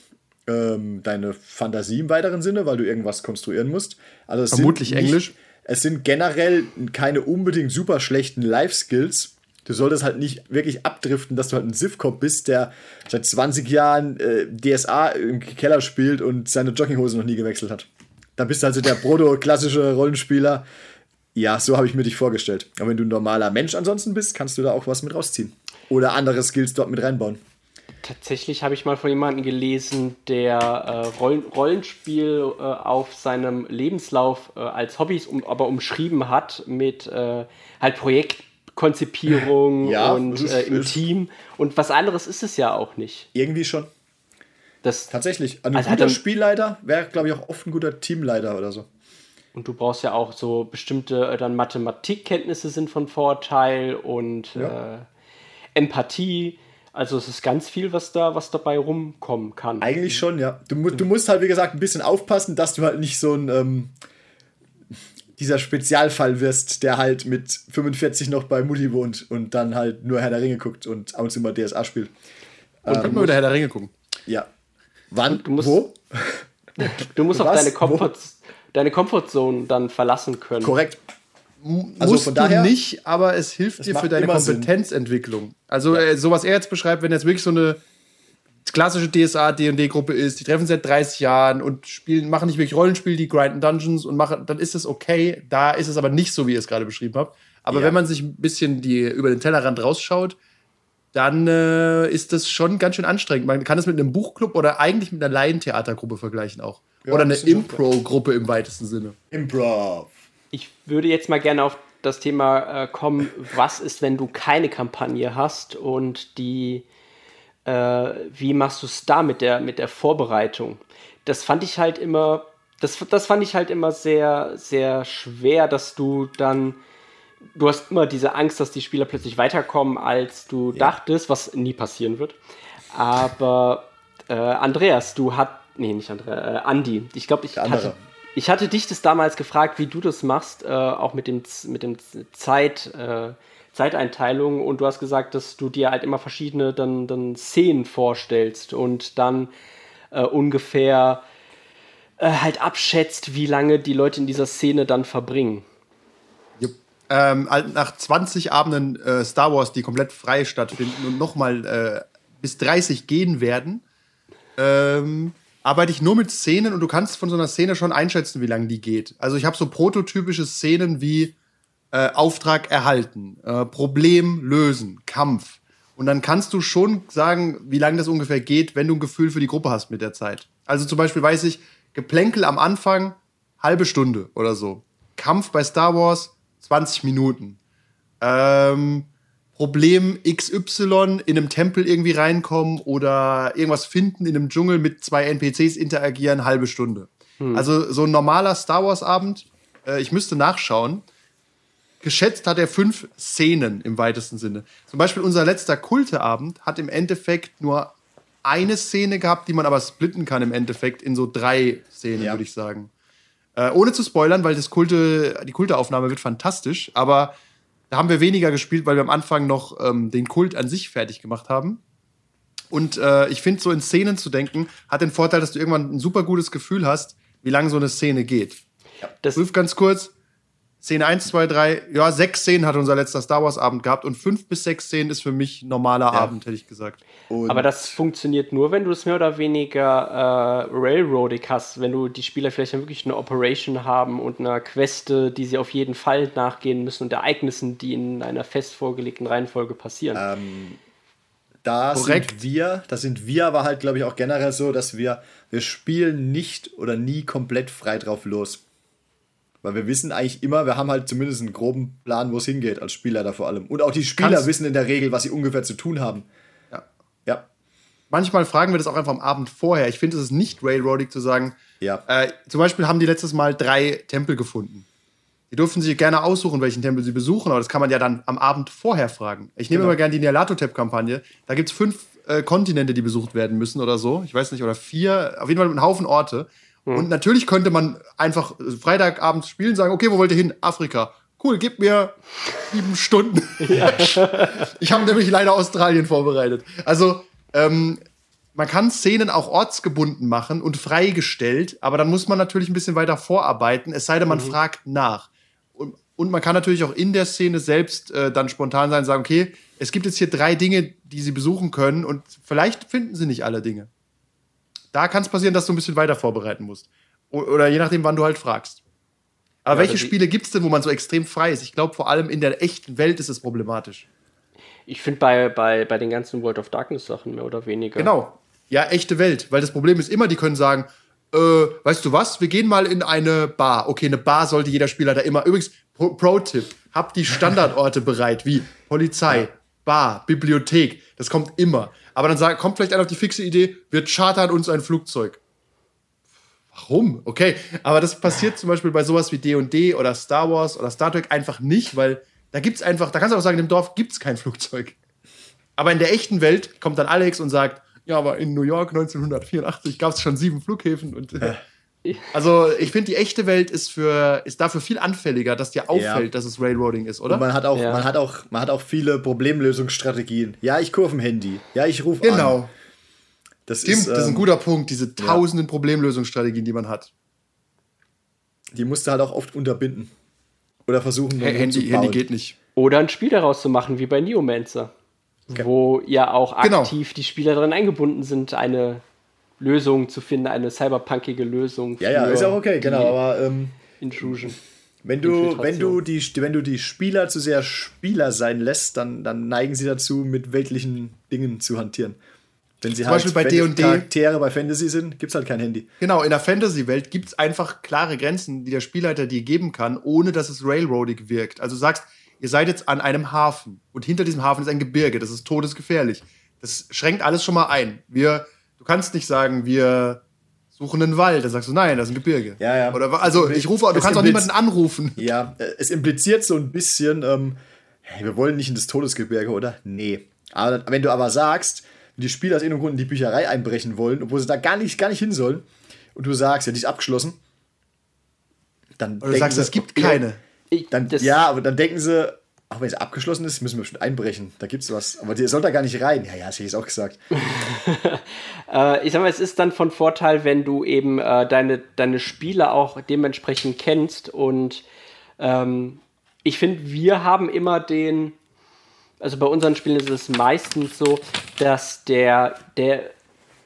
ähm, deine Fantasie im weiteren Sinne, weil du irgendwas konstruieren musst. Also es sind Vermutlich nicht- Englisch. Es sind generell keine unbedingt super schlechten Life-Skills. Du solltest halt nicht wirklich abdriften, dass du halt ein Sivkop bist, der seit 20 Jahren äh, DSA im Keller spielt und seine Jogginghose noch nie gewechselt hat. Da bist du also der proto-klassische Rollenspieler. Ja, so habe ich mir dich vorgestellt. Aber wenn du ein normaler Mensch ansonsten bist, kannst du da auch was mit rausziehen. Oder andere Skills dort mit reinbauen. Tatsächlich habe ich mal von jemandem gelesen, der äh, Rollen Rollenspiel äh, auf seinem Lebenslauf äh, als Hobbys um, aber umschrieben hat mit äh, halt Projektkonzipierung Ja, und ist- äh, im ist- Team. Und was anderes ist es ja auch nicht. Irgendwie schon. Das, Tatsächlich. Ein Also hat guter er- Spielleiter wäre, glaube ich, auch oft ein guter Teamleiter oder so. und du brauchst ja auch so bestimmte äh, dann Mathematikkenntnisse sind von Vorteil und Ja. Empathie. Also es ist ganz viel, was da, was dabei rumkommen kann. Eigentlich schon, ja. Du, mu du musst halt, wie gesagt, ein bisschen aufpassen, dass du halt nicht so ein ähm, dieser Spezialfall wirst, der halt mit 45 noch bei Mutti wohnt und dann halt nur Herr der Ringe guckt und ab und zu mal DSA spielt. Und können wir wieder Herr der Ringe gucken. Ja. Wann? du musst- Wo? Du musst auch Was? deine, Comfort, deine Comfortzone dann verlassen können. Korrekt. Also Musst von daher- du nicht, aber es hilft dir für deine immer Sinn. Kompetenzentwicklung. Also äh, so was er jetzt beschreibt, wenn jetzt wirklich so eine klassische DSA D&D Gruppe ist, die treffen seit 30 Jahren und spielen machen nicht wirklich Rollenspiel, die grinden Dungeons und machen dann ist es okay, da ist es aber nicht so wie ihr es gerade beschrieben habt. Aber Ja. wenn man sich ein bisschen die über den Tellerrand rausschaut, dann äh, ist das schon ganz schön anstrengend. Man kann es mit einem Buchclub oder eigentlich mit einer Laientheatergruppe vergleichen auch. Ja, oder eine Impro-Gruppe im weitesten Sinne. Improv. Ich würde jetzt mal gerne auf das Thema äh, kommen, was ist, wenn du keine Kampagne hast und die, äh, wie machst du es da mit der, mit der Vorbereitung? Das fand ich halt immer, das, das fand ich halt immer sehr, sehr schwer, dass du dann, du hast immer diese Angst, dass die Spieler plötzlich weiterkommen, als du dachtest, was nie passieren wird. Aber äh, Andreas, du hat, nee, nicht Andreas, äh, Andi, ich glaube, ich hatte, ich hatte dich das damals gefragt, wie du das machst, äh, auch mit dem, mit dem Zeit, äh, Zeiteinteilung und du hast gesagt, dass du dir halt immer verschiedene dann, dann Szenen vorstellst und dann äh, ungefähr äh, halt abschätzt, wie lange die Leute in dieser Szene dann verbringen. Ähm, halt nach 20 Abenden äh, Star Wars, die komplett frei stattfinden und nochmal äh, bis 30 gehen werden, ähm, arbeite ich nur mit Szenen und du kannst von so einer Szene schon einschätzen, wie lange die geht. Also ich habe so prototypische Szenen wie äh, Auftrag erhalten, äh, Problem lösen, Kampf. Und dann kannst du schon sagen, wie lange das ungefähr geht, wenn du ein Gefühl für die Gruppe hast mit der Zeit. Also zum Beispiel weiß ich, Geplänkel am Anfang, halbe Stunde oder so. Kampf bei Star Wars, 20 Minuten. Ähm, Problem XY in einem Tempel irgendwie reinkommen oder irgendwas finden in einem Dschungel mit zwei NPCs interagieren, halbe Stunde. Also so ein normaler Star Wars-Abend, äh, ich müsste nachschauen, geschätzt hat er fünf Szenen im weitesten Sinne. Zum Beispiel unser letzter Kulteabend hat im Endeffekt nur eine Szene gehabt, die man aber splitten kann im Endeffekt in so drei Szenen, Ja. würde ich sagen. Äh, ohne zu spoilern, weil das Kulte, die Kulteaufnahme wird fantastisch, aber da haben wir weniger gespielt, weil wir am Anfang noch ähm, den Kult an sich fertig gemacht haben. Und äh, ich finde, so in Szenen zu denken, hat den Vorteil, dass du irgendwann ein super gutes Gefühl hast, wie lange so eine Szene geht. Das, Prüf ganz kurz. Szene 1, 2, 3, ja, sechs Szenen hat unser letzter Star Wars Abend gehabt und fünf bis sechs Szenen ist für mich normaler Abend, hätte ich gesagt. Und aber das funktioniert nur, wenn du es mehr oder weniger äh, railroadig hast, wenn du die Spieler vielleicht dann wirklich eine Operation haben und eine Queste, die sie auf jeden Fall nachgehen müssen und Ereignissen, die in einer fest vorgelegten Reihenfolge passieren. da Korrekt. sind wir, da sind wir aber halt, glaube ich, auch generell so, dass wir, wir spielen nicht oder nie komplett frei drauf los. Weil wir wissen eigentlich immer, wir haben halt zumindest einen groben Plan, wo es hingeht, als Spieler da vor allem. Und auch die Spieler Kannst- wissen in der Regel, was sie ungefähr zu tun haben. Ja. Ja. Manchmal fragen wir das auch einfach am Abend vorher. Ich finde, es ist nicht railroadig zu sagen, Ja. Äh, zum Beispiel haben die letztes Mal drei Tempel gefunden. Die durften sich gerne aussuchen, welchen Tempel sie besuchen, aber das kann man ja dann am Abend vorher fragen. Ich nehme Genau. immer gerne die Nialatotep-Kampagne. Da gibt es fünf äh, Kontinente, die besucht werden müssen oder so. Ich weiß nicht, oder vier. Auf jeden Fall einen Haufen Orte. Und natürlich könnte man einfach äh, Freitagabends spielen, sagen, okay, wo wollt ihr hin? Afrika. Cool, gib mir sieben Stunden. ich habe nämlich leider Australien vorbereitet. Also, ähm, man kann Szenen auch ortsgebunden machen und freigestellt, aber dann muss man natürlich ein bisschen weiter vorarbeiten, es sei denn, man fragt nach. Und, und man kann natürlich auch in der Szene selbst äh, dann spontan sein und sagen, okay, es gibt jetzt hier drei Dinge, die sie besuchen können und vielleicht finden sie nicht alle Dinge. Da kann es passieren, dass du ein bisschen weiter vorbereiten musst. Oder je nachdem, wann du halt fragst. Aber Ja, welche die- Spiele gibt es denn, wo man so extrem frei ist? Ich glaube, vor allem in der echten Welt ist es problematisch. Ich finde bei, bei, bei den ganzen World of Darkness Sachen mehr oder weniger. Genau. Ja, echte Welt. Weil das Problem ist immer, die können sagen, äh, weißt du was, wir gehen mal in eine Bar. Okay, eine Bar sollte jeder Spieler da immer. Übrigens, Pro- Pro-Tipp, habt die Standardorte bereit, wie Polizei, Bar, Bibliothek. Das kommt immer. Aber dann sagt, kommt vielleicht einer auf die fixe Idee, wir chartern uns ein Flugzeug. Warum? Okay, aber das passiert zum Beispiel bei sowas wie D&D oder Star Wars oder Star Trek einfach nicht, weil da gibt's einfach, da kannst du auch sagen, dem Dorf gibt's kein Flugzeug. Aber in der echten Welt kommt dann Alex und sagt, ja, aber in New York 1984 gab es schon sieben Flughäfen und äh, also ich finde die echte Welt ist für ist dafür viel anfälliger, dass dir auffällt, dass es Railroading ist, oder? Und man hat auch, Ja. man hat auch, man hat auch viele Problemlösungsstrategien. Ja, ich kurve ein Handy. Ja, ich rufe an. genau. Das Stimmt, ist, das ist ein ähm, guter Punkt, diese tausenden Problemlösungsstrategien, die man hat. Die musst du halt auch oft unterbinden. Oder versuchen, Hey, Handy, umzubauen. Handy geht nicht. Oder ein Spiel daraus zu machen, wie bei Neomancer. Wo ja auch Genau. aktiv die Spieler drin eingebunden sind, eine Lösung zu finden, eine cyberpunkige Lösung. Ja, ja, ist auch okay, genau. Aber ähm, Intrusion. wenn, du, wenn, du die, wenn du die Spieler zu sehr Spieler sein lässt, dann, dann neigen sie dazu, mit weltlichen Dingen zu hantieren. Wenn sie Zum halt Beispiel bei D&D. Charaktere bei Fantasy sind, gibt es halt kein Handy. Genau, in der Fantasy-Welt gibt es einfach klare Grenzen, die der Spielleiter dir geben kann, ohne dass es railroadig wirkt. Also du sagst, ihr seid jetzt an einem Hafen und hinter diesem Hafen ist ein Gebirge, das ist todesgefährlich. Das schränkt alles schon mal ein. Wir, du kannst nicht sagen, wir suchen einen Wald. Dann sagst du, nein, das ist ein Gebirge. Ja, ja. Oder, also ich rufe, du Es kannst auch niemanden anrufen. Ja, es impliziert so ein bisschen, ähm, hey, wir wollen nicht in das Todesgebirge, oder? Nee. Aber wenn du aber sagst, die Spieler aus irgendeinem Grund in die Bücherei einbrechen wollen, obwohl sie da gar nicht, gar nicht hin sollen, und du sagst, ja, die ist abgeschlossen, dann Oder du sagst, es gibt keine. Ich, Dann, ja, aber dann denken sie, auch wenn es abgeschlossen ist, müssen wir bestimmt einbrechen. Da gibt's was. Aber die soll da gar nicht rein. Ja, ja, das hätte ich auch gesagt. Äh, ich sag mal, es ist dann von Vorteil, wenn du eben äh, deine, deine Spiele auch dementsprechend kennst. Und ähm, ich finde, wir haben immer den, also bei unseren Spielen ist es meistens so, dass der, der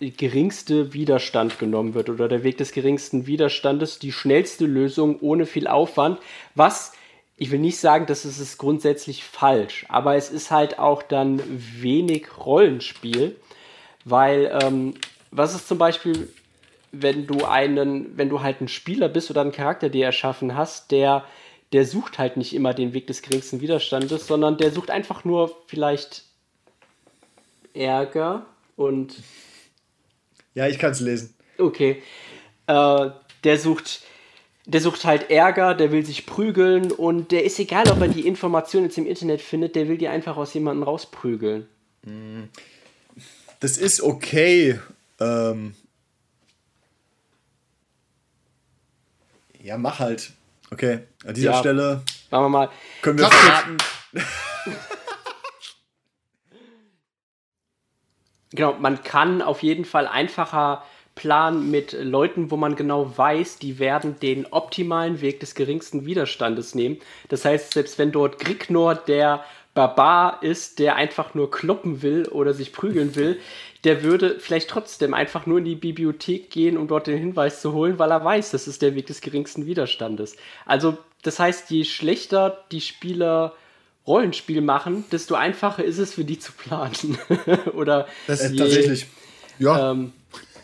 geringste Widerstand genommen wird oder der Weg des geringsten Widerstandes, die schnellste Lösung ohne viel Aufwand, was ich will nicht sagen, dass es ist grundsätzlich falsch, aber es ist halt auch dann wenig Rollenspiel, weil ähm, was ist zum Beispiel, wenn du einen, wenn du halt ein Spieler bist oder einen Charakter dir erschaffen hast, der der sucht halt nicht immer den Weg des geringsten Widerstandes, sondern der sucht einfach nur vielleicht Ärger und Ja, ich kann es lesen. Okay. Äh, der sucht. Der sucht halt Ärger, der will sich prügeln und der ist egal, ob er die Informationen jetzt im Internet findet, der will die einfach aus jemandem rausprügeln. Das ist okay. Ähm ja, mach halt. Okay, an dieser Ja. Stelle Machen wir mal. können wir verraten. Genau, man kann auf jeden Fall einfacher planen mit Leuten, wo man genau weiß, die werden den optimalen Weg des geringsten Widerstandes nehmen. Das heißt, selbst wenn dort Grignor der Barbar ist, der einfach nur kloppen will oder sich prügeln will, der würde vielleicht trotzdem einfach nur in die Bibliothek gehen, um dort den Hinweis zu holen, weil er weiß, das ist der Weg des geringsten Widerstandes. Also, das heißt, je schlechter die Spieler Rollenspiel machen, desto einfacher ist es für die zu planen. oder Das- je, tatsächlich. Ja, ähm,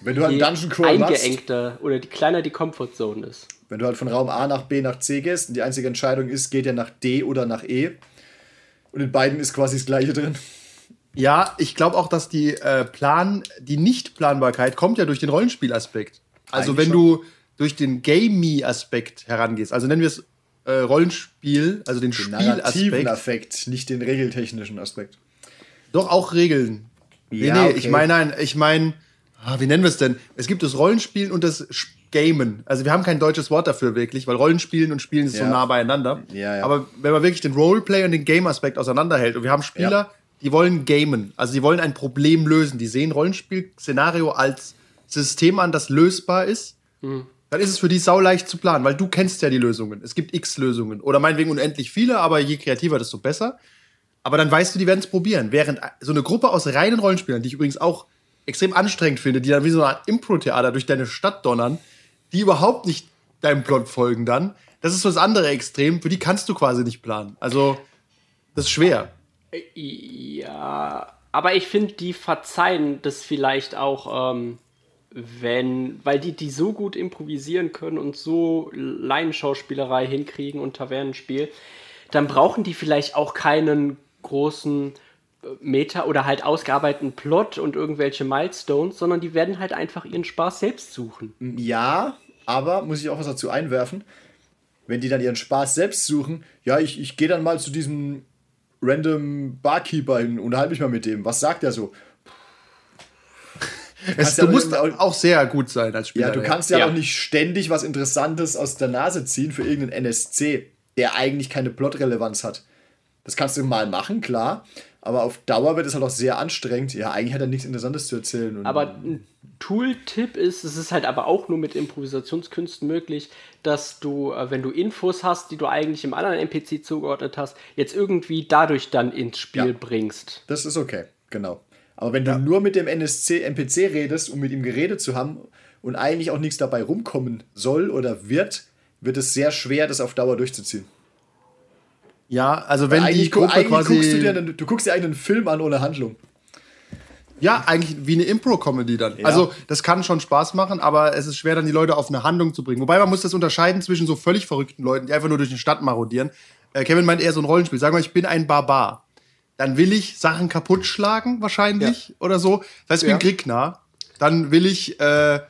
Wenn du halt Dungeon Crawl machst, eingeengter oder die kleiner die Comfortzone ist. wenn du halt von Raum A nach B nach C gehst und die einzige Entscheidung ist, geht er nach D oder nach E. Und in beiden ist quasi das gleiche drin. ja ich glaube auch, dass die äh, Plan, die Nichtplanbarkeit kommt ja durch den Rollenspielaspekt. Also Eigentlich wenn du durch den Gamey-Aspekt herangehst, also nennen wir es äh, Rollenspiel, also den, Den Spielaspekt, Affekt, nicht den regeltechnischen Aspekt. doch auch Regeln. Nee, Ja, nee, okay. ich meine, nein, ich meine, ah, wie nennen wir es denn? Es gibt das Rollenspielen und das Gamen. Also wir haben kein deutsches Wort dafür wirklich, weil Rollenspielen und Spielen ist so Ja. nah beieinander. Ja, ja. Aber wenn man wirklich den Roleplay und den Game-Aspekt auseinanderhält und wir haben Spieler, Ja. die wollen gamen, also die wollen ein Problem lösen, die sehen Rollenspiel-Szenario als System an, das lösbar ist, dann ist es für die sau leicht zu planen, weil du kennst ja die Lösungen. Es gibt x Lösungen oder meinetwegen unendlich viele, aber je kreativer, desto besser. Aber dann weißt du, die werden es probieren. Während so eine Gruppe aus reinen Rollenspielern, die ich übrigens auch extrem anstrengend finde, die dann wie so Art Impro-Theater durch deine Stadt donnern, die überhaupt nicht deinem Plot folgen dann, das ist so das andere Extrem, für die kannst du quasi nicht planen. Also, das ist schwer. Ja, aber ich finde, die verzeihen das vielleicht auch, ähm, wenn, weil die die so gut improvisieren können und so Laienschauspielerei hinkriegen und Tavernenspiel, dann brauchen die vielleicht auch keinen großen Meta oder halt ausgearbeiteten Plot und irgendwelche Milestones, sondern die werden halt einfach ihren Spaß selbst suchen. Ja, aber muss ich auch was dazu einwerfen. Wenn die dann ihren Spaß selbst suchen, ja, ich, ich gehe dann mal zu diesem random Barkeeper hin, unterhalte mich mal mit dem. Was sagt er so? Es, du ja musst auch- auch sehr gut sein als Spieler. Ja, du kannst ja, Ja. auch nicht ständig was Interessantes aus der Nase ziehen für irgendeinen NSC, der eigentlich keine Plotrelevanz hat. Das kannst du mal machen, klar. Aber auf Dauer wird es halt auch sehr anstrengend. Ja, eigentlich hat er nichts Interessantes zu erzählen. Aber ein Tool-Tipp ist, es ist halt aber auch nur mit Improvisationskünsten möglich, dass du, äh, wenn du Infos hast, die du eigentlich im anderen NPC zugeordnet hast, jetzt irgendwie dadurch dann ins Spiel Ja. bringst. Das ist okay, genau. Aber wenn du nur mit dem NSC, NPC redest, um mit ihm geredet zu haben und eigentlich auch nichts dabei rumkommen soll oder wird, wird es sehr schwer, das auf Dauer durchzuziehen. Ja, also wenn die Gruppe eigentlich quasi. guckst du, dir einen, du guckst dir eigentlich einen Film an ohne Handlung. Ja, eigentlich wie eine Impro-Comedy dann. Ja. Also, das kann schon Spaß machen, aber es ist schwer, dann die Leute auf eine Handlung zu bringen. Wobei man muss das unterscheiden zwischen so völlig verrückten Leuten, die einfach nur durch die Stadt marodieren. Äh, Kevin meint eher so ein Rollenspiel. Sagen wir, ich bin ein Barbar. Dann will ich Sachen kaputt schlagen, wahrscheinlich, oder so. Das heißt, ich Ja. bin Kriegner. Dann will ich äh,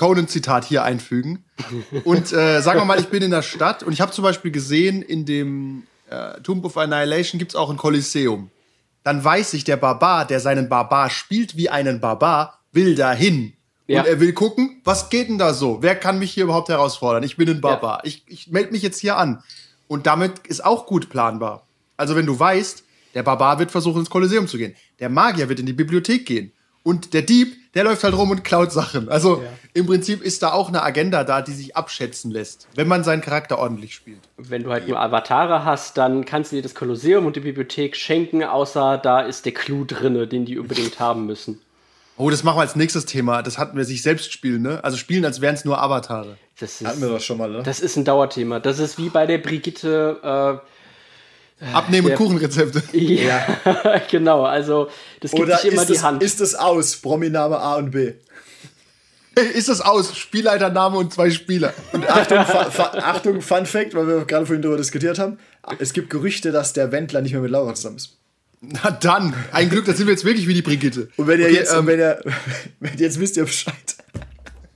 Conan-Zitat hier einfügen. Und äh, sagen wir mal, ich bin in der Stadt und ich habe zum Beispiel gesehen, in dem äh, Tomb of Annihilation gibt es auch ein Kolosseum dann weiß ich, der Barbar, der seinen Barbar spielt wie einen Barbar, will dahin. Ja. Und er will gucken, was geht denn da so? Wer kann mich hier überhaupt herausfordern? Ich bin ein Barbar. Ich, ich melde mich jetzt hier an. Und damit ist auch gut planbar. Also wenn du weißt, der Barbar wird versuchen, ins Kolosseum zu gehen. Der Magier wird in die Bibliothek gehen. Und der Dieb, der läuft halt rum und klaut Sachen. Also im Prinzip ist da auch eine Agenda da, die sich abschätzen lässt, wenn man seinen Charakter ordentlich spielt. Wenn du halt nur Avatare hast, dann kannst du dir das Kolosseum und die Bibliothek schenken, außer da ist der Clou drinne, den die unbedingt haben müssen. Oh, das machen wir als nächstes Thema. Das hatten wir sich selbst spielen, ne? Also spielen, als wären es nur Avatare. Das Hatten wir ist, das schon mal, ne? das ist ein Dauerthema. Das ist wie bei der Brigitte. Abnehmen der- und Kuchenrezepte. Äh, ja, genau. Also, das gibt Oder sich immer ist die es, Hand. ist es aus? Prominame A und B. Ist das aus? Spielleitername und zwei Spieler. Und Achtung, Fa Fa Achtung, Fun Fact, weil wir gerade vorhin darüber diskutiert haben. Es gibt Gerüchte, dass der Wendler nicht mehr mit Laura zusammen ist. Na dann, ein Glück, da sind wir jetzt wirklich wie die Brigitte. Und wenn ihr Okay, jetzt, ähm, wenn ihr, wenn ihr jetzt wisst ihr Bescheid.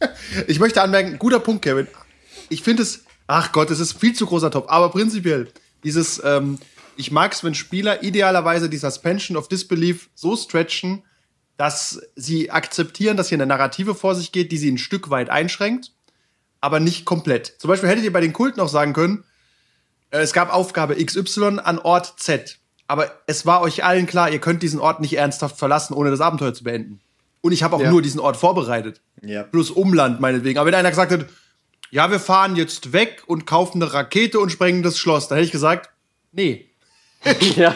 Ich möchte anmerken, guter Punkt, Kevin. Ich finde es, ach Gott, es ist viel zu großer Top. Aber prinzipiell, dieses, ähm, ich mag es, wenn Spieler idealerweise die Suspension of Disbelief so stretchen, dass sie akzeptieren, dass hier eine Narrative vor sich geht, die sie ein Stück weit einschränkt, aber nicht komplett. Zum Beispiel hättet ihr bei den Kulten auch sagen können, äh, es gab Aufgabe XY an Ort Z. Aber es war euch allen klar, ihr könnt diesen Ort nicht ernsthaft verlassen, ohne das Abenteuer zu beenden. Und ich habe auch Ja. nur diesen Ort vorbereitet. Ja. Plus Umland meinetwegen. Aber wenn einer gesagt hat, ja, wir fahren jetzt weg und kaufen eine Rakete und sprengen das Schloss, dann hätte ich gesagt, nee. ja.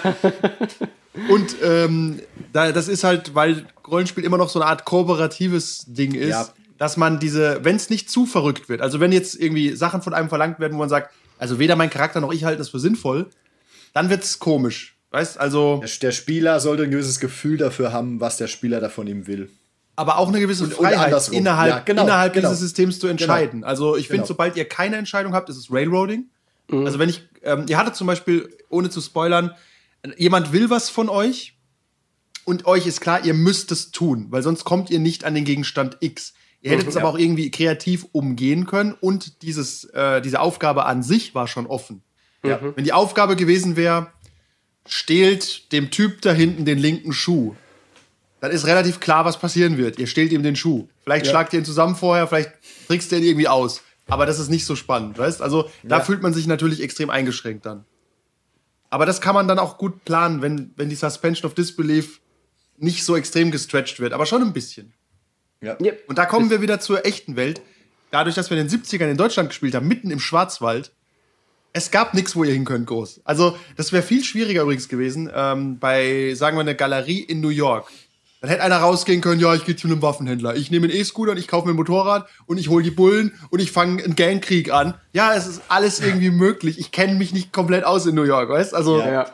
Und ähm, da, das ist halt, weil Rollenspiel immer noch so eine Art kooperatives Ding ist, Ja. dass man diese, wenn es nicht zu verrückt wird, also wenn jetzt irgendwie Sachen von einem verlangt werden, wo man sagt, also weder mein Charakter noch ich halten das für sinnvoll, dann wird's komisch. Weißt, also, Der, der Spieler sollte ein gewisses Gefühl dafür haben, was der Spieler da von ihm will. aber auch eine gewisse Und- und Freiheit andersrum. innerhalb, Ja, genau, innerhalb genau. dieses Systems zu entscheiden. Also ich finde, Genau. sobald ihr keine Entscheidung habt, ist es Railroading. Also wenn ich, ähm, ihr hattet zum Beispiel, ohne zu spoilern, jemand will was von euch und euch ist klar, ihr müsst es tun, weil sonst kommt ihr nicht an den Gegenstand X. Ihr hättet es aber auch irgendwie kreativ umgehen können und dieses, äh, diese Aufgabe an sich war schon offen. Ja. Wenn die Aufgabe gewesen wäre, stehlt dem Typ da hinten den linken Schuh, dann ist relativ klar, was passieren wird. Ihr stehlt ihm den Schuh. Vielleicht Ja. schlagt ihr ihn zusammen vorher, vielleicht trickst ihr ihn irgendwie aus. Aber das ist nicht so spannend, weißt? Also da Ja. fühlt man sich natürlich extrem eingeschränkt dann. Aber das kann man dann auch gut planen, wenn, wenn die Suspension of Disbelief nicht so extrem gestretched wird, aber schon ein bisschen. Ja. Und da kommen wir wieder zur echten Welt. Dadurch, dass wir in den 70ern in Deutschland gespielt haben, mitten im Schwarzwald, es gab nichts, wo ihr hin könnt, groß. Also, das wäre viel schwieriger übrigens gewesen, ähm, bei, sagen wir, einer Galerie in New York. Dann hätte einer rausgehen können, ja, ich gehe zu einem Waffenhändler. Ich nehme einen E-Scooter und ich kaufe mir ein Motorrad und ich hole die Bullen und ich fange einen Gangkrieg an. Ja, es ist alles irgendwie möglich. Ich kenne mich nicht komplett aus in New York, weißt? Also, Ja. ja.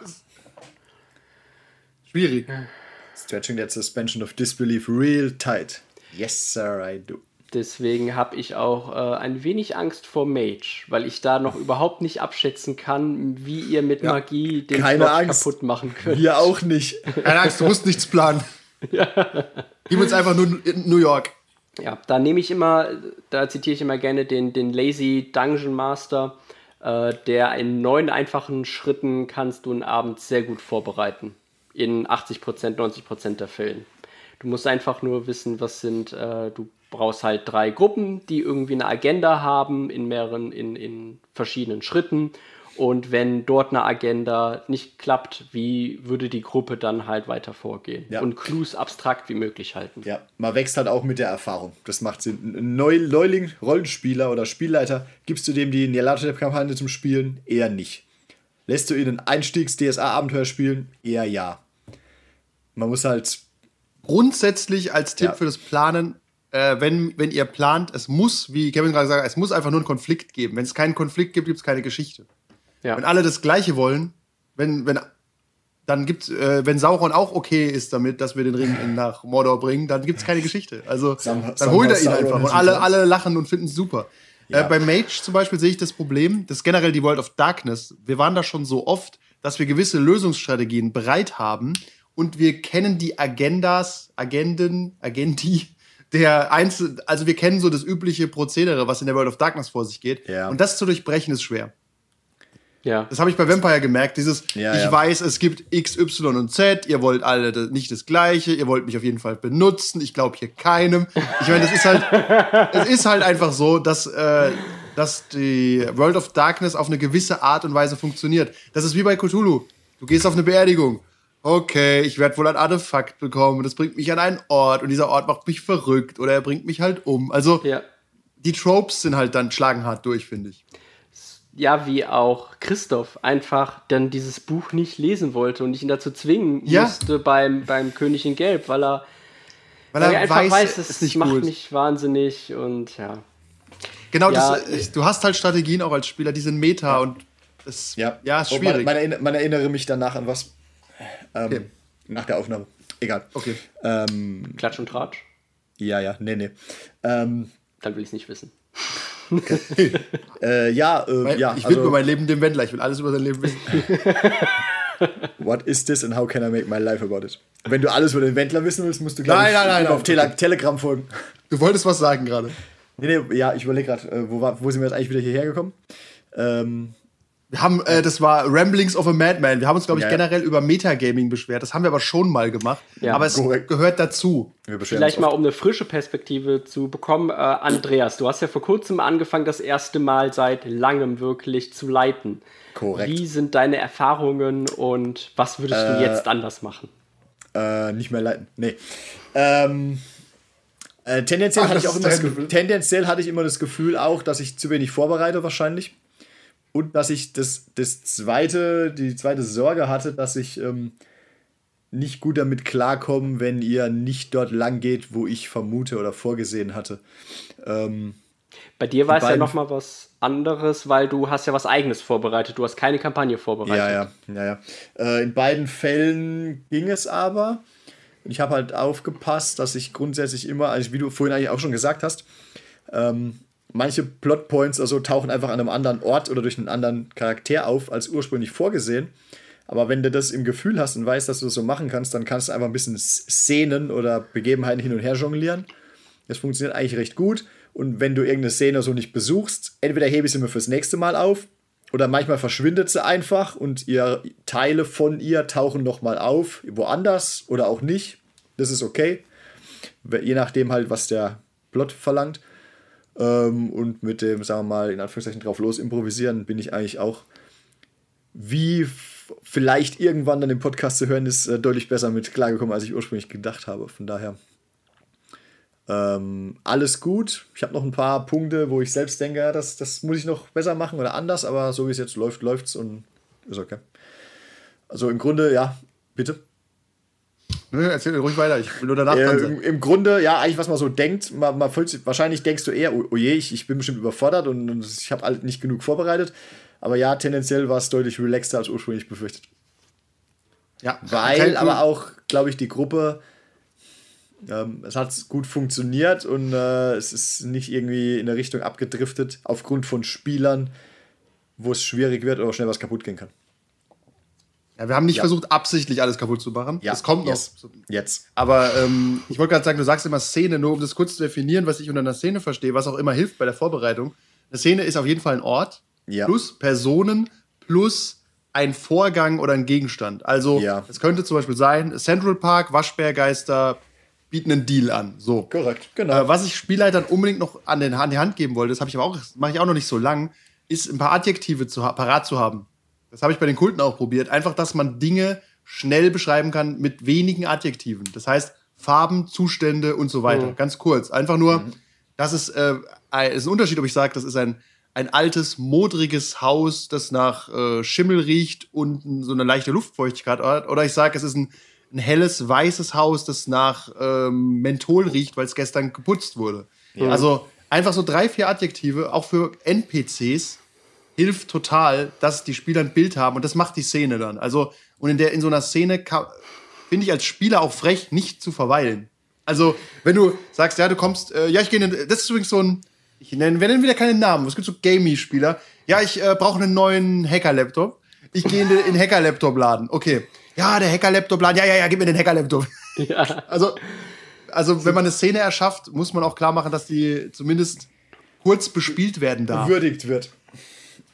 schwierig. Stretching that suspension of disbelief real tight. Yes, sir, I do. Deswegen habe ich auch äh, ein wenig Angst vor Mage, weil ich da noch überhaupt nicht abschätzen kann, wie ihr mit Magie den keine Plot Angst. kaputt machen könnt. Wir auch nicht. Keine Angst, du musst nichts planen. Gib uns einfach nur New York. Ja, da nehme ich immer, da zitiere ich immer gerne den, den Lazy Dungeon Master, äh, der in neun einfachen Schritten kannst du einen Abend sehr gut vorbereiten. In 80%, 90% der Fällen. Du musst einfach nur wissen, was sind, äh, du brauchst halt drei Gruppen, die irgendwie eine Agenda haben in mehreren, in, in verschiedenen Schritten. Und wenn dort eine Agenda nicht klappt, wie würde die Gruppe dann halt weiter vorgehen? Ja. Und Clues abstrakt wie möglich halten. Ja, man wächst halt auch mit der Erfahrung. Das macht Sinn. Ein Neu Neuling, Rollenspieler oder Spielleiter, gibst du dem die Nyarlathotep-Kampagne zum Spielen? Eher nicht. Lässt du ihn ein Einstiegs-DSA-Abenteuer spielen? Eher ja. Man muss halt. grundsätzlich als Tipp Ja. für das Planen, äh, wenn, wenn ihr plant, es muss, wie Kevin gerade gesagt hat, es muss einfach nur einen Konflikt geben. Wenn es keinen Konflikt gibt, gibt es keine Geschichte. Ja. Wenn alle das Gleiche wollen, wenn, wenn dann gibt's, äh, wenn Sauron auch okay ist damit, dass wir den Ring in, nach Mordor bringen, dann gibt's keine Geschichte. Also Sam- dann Sam- holt er ihn Sauron einfach und alle, super. alle lachen und finden es super. Ja. Äh, bei Mage zum Beispiel sehe ich das Problem, das ist generell die World of Darkness. Wir waren da schon so oft, dass wir gewisse Lösungsstrategien bereit haben und wir kennen die Agendas, Agenden, Agendi der Einzel also wir kennen so das übliche Prozedere, was in der World of Darkness vor sich geht. Ja. Und das zu durchbrechen ist schwer. Ja. Das habe ich bei Vampire gemerkt. Dieses, Ja, ich ja. weiß, es gibt X, Y und Z. Ihr wollt alle das- nicht das Gleiche. Ihr wollt mich auf jeden Fall benutzen. Ich glaube hier keinem. Ich meine, das ist halt, es ist halt einfach so, dass, äh, dass die World of Darkness auf eine gewisse Art und Weise funktioniert. Das ist wie bei Cthulhu. Du gehst auf eine Beerdigung. Okay, ich werde wohl ein Artefakt bekommen. Das bringt mich an einen Ort und dieser Ort macht mich verrückt oder er bringt mich halt um. Also Ja. die Tropes sind halt dann schlagen hart durch, finde ich. Ja, wie auch Christoph einfach dann dieses Buch nicht lesen wollte und ich ihn dazu zwingen Ja. musste beim, beim König in Gelb, weil er, Weil weil er einfach weiß, weiß, es es ist nicht macht gut. mich wahnsinnig und ja. Genau, Ja, das, äh, du hast halt Strategien auch als Spieler, die sind Meta und das Ja, ja ist schwierig. Man, man, man erinnere mich danach an was. Ähm, Okay. Nach der Aufnahme. Egal. Okay. Ähm, Klatsch und Tratsch, ja, ja, nee, nee. Ähm, dann will ich es nicht wissen. äh, ja, äh, ja. ich widme also, mein Leben dem Wendler, ich will alles über sein Leben wissen. what is this and how can I make my life about it? Wenn du alles über den Wendler wissen willst, musst du gleich Nein, nein, nein, auf. Tele Telegram folgen. Du wolltest was sagen gerade. Nee, nee, ja, ich überlege gerade, äh, wo, war- wo sind wir jetzt eigentlich wieder hierher gekommen? Ähm, Wir haben, äh, das war Ramblings of a Madman. Wir haben uns, glaube ich, Ja, ja. generell über Metagaming beschwert. Das haben wir aber schon mal gemacht. Ja. aber es Korrekt. gehört dazu. Vielleicht mal, um eine frische Perspektive zu bekommen. Äh, Andreas, du hast ja vor kurzem angefangen, das erste Mal seit langem wirklich zu leiten. Korrekt. Wie sind deine Erfahrungen und was würdest du jetzt anders machen? Äh, nicht mehr leiten. Nee. Ähm, äh, tendenziell, Ach, hatte ich auch immer das Gefühl. tendenziell hatte ich immer das Gefühl auch, dass ich zu wenig vorbereite wahrscheinlich. Und dass ich das, das zweite, die zweite Sorge hatte, dass ich ähm, nicht gut damit klarkomme, wenn ihr nicht dort lang geht, wo ich vermute oder vorgesehen hatte. Ähm, Bei dir war es ja beiden- noch mal was anderes, weil du hast ja was eigenes vorbereitet. Du hast keine Kampagne vorbereitet. Ja, ja, ja, ja. Äh, in beiden Fällen ging es aber. Und ich habe halt aufgepasst, dass ich grundsätzlich immer, also wie du vorhin eigentlich auch schon gesagt hast, ähm, manche Plotpoints also tauchen einfach an einem anderen Ort oder durch einen anderen Charakter auf als ursprünglich vorgesehen. Aber wenn du das im Gefühl hast und weißt, dass du das so machen kannst, dann kannst du einfach ein bisschen Szenen oder Begebenheiten hin und her jonglieren. Das funktioniert eigentlich recht gut. Und wenn du irgendeine Szene so nicht besuchst, entweder hebe ich sie mir fürs nächste Mal auf oder manchmal verschwindet sie einfach und ihr Teile von ihr tauchen nochmal auf, woanders oder auch nicht. Das ist okay. Je nachdem halt, was der Plot verlangt. Ähm, und mit dem, sagen wir mal, in Anführungszeichen drauf los improvisieren, bin ich eigentlich auch, wie vielleicht irgendwann dann im Podcast zu hören ist, äh, deutlich besser mit klargekommen, als ich ursprünglich gedacht habe. Von daher ähm, alles gut. Ich habe noch ein paar Punkte, wo ich selbst denke, ja, das, das muss ich noch besser machen oder anders, aber so wie es jetzt läuft, läuft's und ist okay. Also im Grunde, ja, bitte. Nö, Erzähl ruhig weiter, ich will nur danach Äh, im. Im Grunde, ja, eigentlich, was man so denkt, man, man fühlt wahrscheinlich denkst du eher, oh, oh je, ich, ich bin bestimmt überfordert und, und ich habe halt nicht genug vorbereitet. Aber ja, tendenziell war es deutlich relaxter als ursprünglich befürchtet. Ja, Weil aber auch, glaube ich, die Gruppe, ähm, es hat gut funktioniert und äh, es ist nicht irgendwie in eine Richtung abgedriftet aufgrund von Spielern, wo es schwierig wird oder schnell was kaputt gehen kann. Ja, wir haben nicht Ja. versucht, absichtlich alles kaputt zu machen. Ja, das kommt yes. noch. Jetzt. Aber ähm, ich wollte gerade sagen, du sagst immer Szene, nur um das kurz zu definieren, was ich unter einer Szene verstehe, was auch immer hilft bei der Vorbereitung. Eine Szene ist auf jeden Fall ein Ort Ja. plus Personen plus ein Vorgang oder ein Gegenstand. Also Ja. es könnte zum Beispiel sein, Central Park, Waschbärgeister bieten einen Deal an. So. Korrekt, genau. Äh, was ich Spielleitern unbedingt noch an, den, an die Hand geben wollte, das habe ich aber auch, mache ich auch noch nicht so lang, ist ein paar Adjektive zu, parat zu haben. Das habe ich bei den Kulten auch probiert. Einfach, dass man Dinge schnell beschreiben kann mit wenigen Adjektiven. Das heißt, Farben, Zustände und so weiter. Ganz kurz. Einfach nur, das ist, äh, ein, ist ein Unterschied, ob ich sage, das ist ein, ein altes, modriges Haus, das nach äh, Schimmel riecht und so eine leichte Luftfeuchtigkeit hat. Oder ich sage, es ist ein, ein helles, weißes Haus, das nach ähm, Menthol riecht, weil es gestern geputzt wurde. Also einfach so drei, vier Adjektive, auch für NPCs, hilft total, dass die Spieler ein Bild haben und das macht die Szene dann. Also, und in, der, in so einer Szene ka- finde ich als Spieler auch frech, nicht zu verweilen. Also, wenn du sagst, ja, du kommst, äh, ja, ich gehe in, den- das ist übrigens so ein, ich nenne, wir nennen wieder keinen Namen, es gibt so Gamey-Spieler. Ja, ich äh, brauche einen neuen Hacker-Laptop. Ich gehe in den, Hacker-Laptop-Laden. Okay. Ja, der Hacker-Laptop-Laden. Ja, ja, ja, gib mir den Hacker-Laptop. Also, also, wenn man eine Szene erschafft, muss man auch klar machen, dass die zumindest kurz bespielt werden darf. Würdigt wird.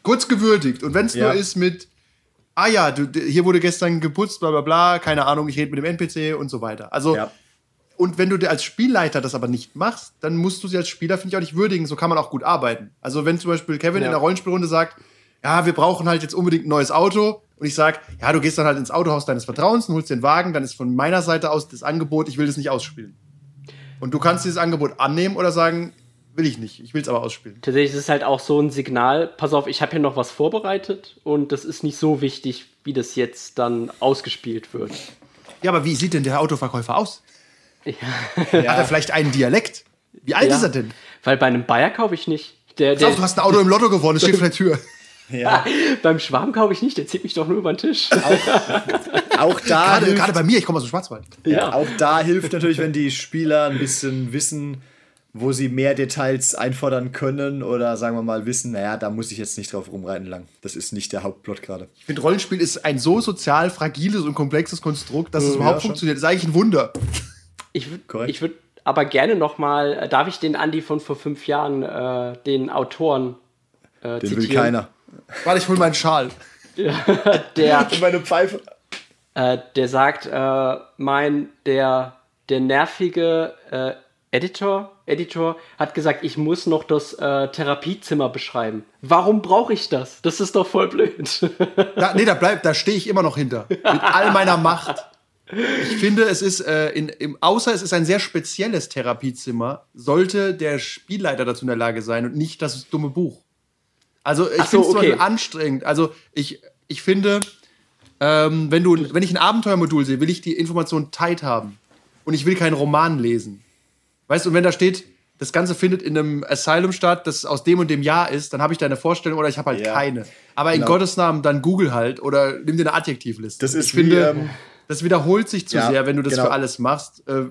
Kurz gewürdigt. Und wenn es Ja. nur ist mit, ah ja, du, hier wurde gestern geputzt, bla bla bla, keine Ahnung, ich rede mit dem NPC und so weiter. Also, Ja. und wenn du dir als Spielleiter das aber nicht machst, dann musst du sie als Spieler, finde ich, auch nicht würdigen. So kann man auch gut arbeiten. Also, wenn zum Beispiel Kevin Ja. in der Rollenspielrunde sagt, ja, wir brauchen halt jetzt unbedingt ein neues Auto. Und ich sag, ja, du gehst dann halt ins Autohaus deines Vertrauens und holst den Wagen, dann ist von meiner Seite aus das Angebot, ich will das nicht ausspielen. Und du kannst dieses Angebot annehmen oder sagen, will ich nicht, ich will es aber ausspielen. Tatsächlich ist es halt auch so ein Signal, pass auf, ich habe hier noch was vorbereitet und das ist nicht so wichtig, wie das jetzt dann ausgespielt wird. Ja, aber wie sieht denn der Autoverkäufer aus? Hat er vielleicht einen Dialekt? Wie alt Ja. ist er denn? Weil bei einem Bayer kaufe ich nicht. Der, der, du hast ein Auto im Lotto gewonnen, es steht vor der Tür. Ja. beim Schwarm kaufe ich nicht, der zieht mich doch nur über den Tisch. Auch da, Gerade, hilft, gerade bei mir, ich komme aus dem Schwarzwald. ja. auch da hilft natürlich, wenn die Spieler ein bisschen wissen, wo sie mehr Details einfordern können oder sagen wir mal wissen, naja, da muss ich jetzt nicht drauf rumreiten lang. Das ist nicht der Hauptplot gerade. Ich finde, Rollenspiel ist ein so sozial fragiles und komplexes Konstrukt, dass es Ja, überhaupt schon. funktioniert. Das ist eigentlich ein Wunder. Ich würde ich würd aber gerne noch mal, äh, darf ich den Andi von vor fünf Jahren, äh, den Autoren äh, Den zitieren? will keiner. Warte, ich hol meinen Schal. Der, Meine Pfeife. äh, der sagt, äh, mein, der, der nervige äh, Editor, Editor hat gesagt, ich muss noch das äh, Therapiezimmer beschreiben. Warum brauche ich das? Das ist doch voll blöd. Da, nee, da bleibt, da stehe ich immer noch hinter. Mit all meiner Macht. Ich finde, es ist, äh, in, im, außer es ist ein sehr spezielles Therapiezimmer, sollte der Spielleiter dazu in der Lage sein und nicht das dumme Buch. Also ich so, finde es okay. Anstrengend. Also ich, ich finde, ähm, wenn, du, wenn ich ein Abenteuermodul sehe, will ich die Information tight haben. Und ich will keinen Roman lesen. Weißt du, und wenn da steht, das Ganze findet in einem Asylum statt, das aus dem und dem Jahr ist, dann habe ich da eine Vorstellung oder ich habe halt Ja. keine. Aber in Genau. Gottes Namen dann Google halt oder nimm dir eine Adjektivliste. Das ist ich wie, finde, ähm, das wiederholt sich zu ja, sehr, wenn du das genau. für alles machst. Äh,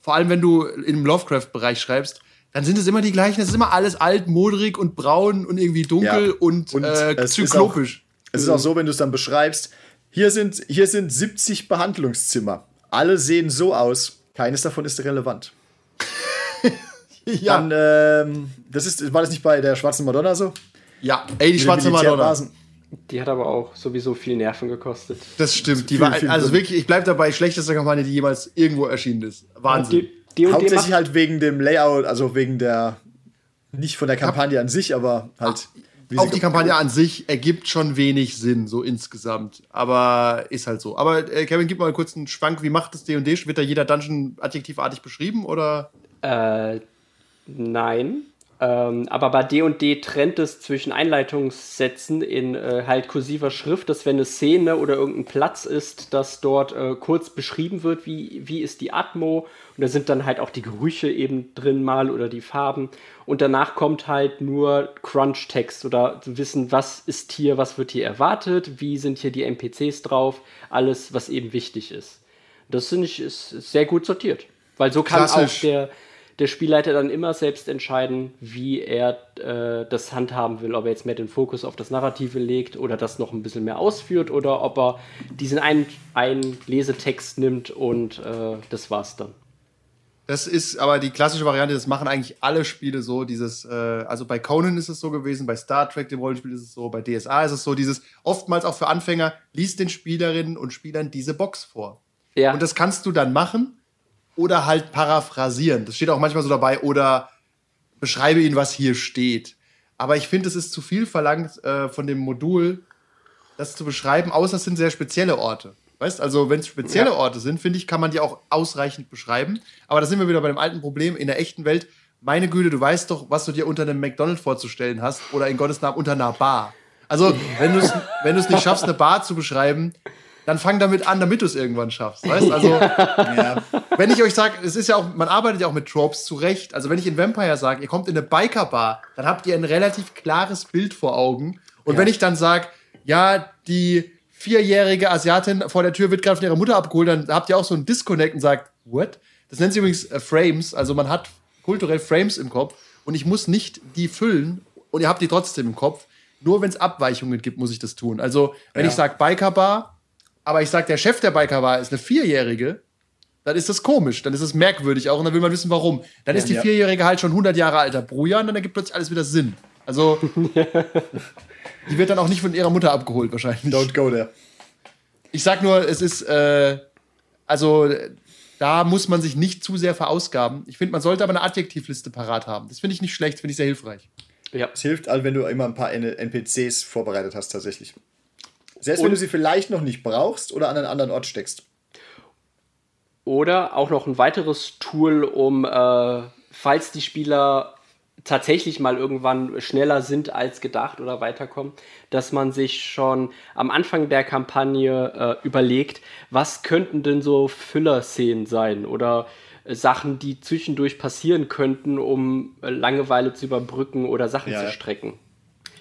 vor allem, wenn du im Lovecraft-Bereich schreibst, dann sind es immer die gleichen. Es ist immer alles alt, modrig und braun und irgendwie dunkel Ja. und, Und äh, es ist zyklopisch. Es ist auch so, wenn du es dann beschreibst, hier sind, hier sind 70 Behandlungszimmer. Alle sehen so aus. Keines davon ist relevant. ja. Dann, ähm, das ist, war das nicht bei der Schwarzen Madonna so? ja, ey, die Mit schwarze Madonna. Die hat aber auch sowieso viel Nerven gekostet. Das stimmt. Die Viel, war, viel also wirklich, ich bleib dabei, schlechteste Kampagne, die jemals irgendwo erschienen ist. Wahnsinn. Die, die und die Hauptsächlich macht, halt wegen dem Layout, also wegen der, nicht von der Kampagne an sich, aber halt. wie Auch die Kampagne an sich ergibt schon wenig Sinn, so insgesamt. Aber ist halt so. Aber äh, Kevin, gib mal kurz einen Schwank. Wie macht das D&D? Wird da jeder Dungeon adjektivartig beschrieben? Oder? Äh, nein. Ähm, aber bei D&D trennt es zwischen Einleitungssätzen in äh, halt kursiver Schrift, dass wenn eine Szene oder irgendein Platz ist, dass dort äh, kurz beschrieben wird, wie, wie ist die Atmo. Und da sind dann halt auch die Gerüche eben drin mal oder die Farben. Und danach kommt halt nur Crunch-Text oder zu wissen, was ist hier, was wird hier erwartet, wie sind hier die NPCs drauf, alles, was eben wichtig ist. Das finde ich ist ist sehr gut sortiert. Weil so kann Klassisch. auch der, der Spielleiter dann immer selbst entscheiden, wie er äh, das handhaben will. Ob er jetzt mehr den Fokus auf das Narrative legt oder das noch ein bisschen mehr ausführt oder ob er diesen einen, einen Lesetext nimmt und äh, das war's dann. Das ist aber die klassische Variante, das machen eigentlich alle Spiele so. Dieses, äh, also bei Conan ist es so gewesen, bei Star Trek, dem Rollenspiel, ist es so, bei DSA ist es so, dieses, oftmals auch für Anfänger, liest den Spielerinnen und Spielern diese Box vor. Ja, Und das kannst du dann machen oder halt paraphrasieren. Das steht auch manchmal so dabei oder beschreibe ihnen, was hier steht. Aber ich finde, es ist zu viel verlangt äh, von dem Modul, das zu beschreiben, außer es sind sehr spezielle Orte. Weißt also, wenn es spezielle Ja. Orte sind, finde ich, kann man die auch ausreichend beschreiben. Aber da sind wir wieder bei dem alten Problem in der echten Welt. Meine Güte, du weißt doch, was du dir unter einem McDonald's vorzustellen hast oder in Gottes Namen unter einer Bar. Also, wenn du es wenn du's nicht schaffst, eine Bar zu beschreiben, dann fang damit an, damit du es irgendwann schaffst. Weißt also, Ja. wenn ich euch sage, es ist ja auch, man arbeitet ja auch mit Tropes zurecht. Also wenn ich in Vampire sage, ihr kommt in eine Bikerbar, dann habt ihr ein relativ klares Bild vor Augen Und wenn ich dann sage, ja, die vierjährige Asiatin vor der Tür wird gerade von ihrer Mutter abgeholt, dann habt ihr auch so einen Disconnect und sagt, what? Das nennt sich übrigens äh, Frames, also man hat kulturell Frames im Kopf und ich muss nicht die füllen und ihr habt die trotzdem im Kopf. Nur wenn es Abweichungen gibt, muss ich das tun. Also, wenn Ja. ich sage Biker Bar, aber ich sage, der Chef der Biker Bar ist eine Vierjährige, dann ist das komisch, dann ist es merkwürdig auch und dann will man wissen, warum. Dann ist die Ja. Vierjährige halt schon 100 Jahre alter Brujan und dann ergibt plötzlich alles wieder Sinn. Also, die wird dann auch nicht von ihrer Mutter abgeholt wahrscheinlich. Don't go there. Ich sag nur, es ist, äh, also da muss man sich nicht zu sehr verausgaben. Ich finde, man sollte aber eine Adjektivliste parat haben. Das finde ich nicht schlecht, finde ich sehr hilfreich. Ja. Es hilft, also wenn du immer ein paar NPCs vorbereitet hast, tatsächlich. Selbst wenn du sie vielleicht noch nicht brauchst oder an einen anderen Ort steckst. Oder auch noch ein weiteres Tool, um, äh, falls die Spieler tatsächlich mal irgendwann schneller sind als gedacht oder weiterkommen, dass man sich schon am Anfang der Kampagne äh, überlegt, was könnten denn so Füller-Szenen sein oder äh, Sachen, die zwischendurch passieren könnten, um äh, Langeweile zu überbrücken oder Sachen Ja, zu strecken.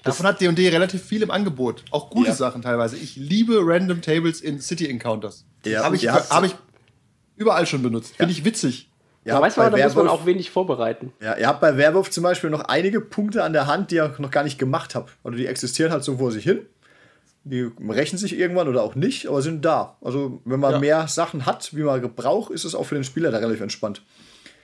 Davon hat D&D relativ viel im Angebot. Auch gute Ja. Sachen teilweise. Ich liebe Random Tables in City Encounters. Ja, Habe ich, hab ich überall schon benutzt. Finde ich witzig. Ihr da habt weiß man, bei da muss man auch wenig vorbereiten. Ja, ihr habt bei Werwolf zum Beispiel noch einige Punkte an der Hand, die ihr noch gar nicht gemacht habt. Oder die existieren halt so vor sich hin. Die rächen sich irgendwann oder auch nicht, aber sind da. Also, wenn man Ja. mehr Sachen hat, wie man gebraucht, ist es auch für den Spieler da relativ entspannt.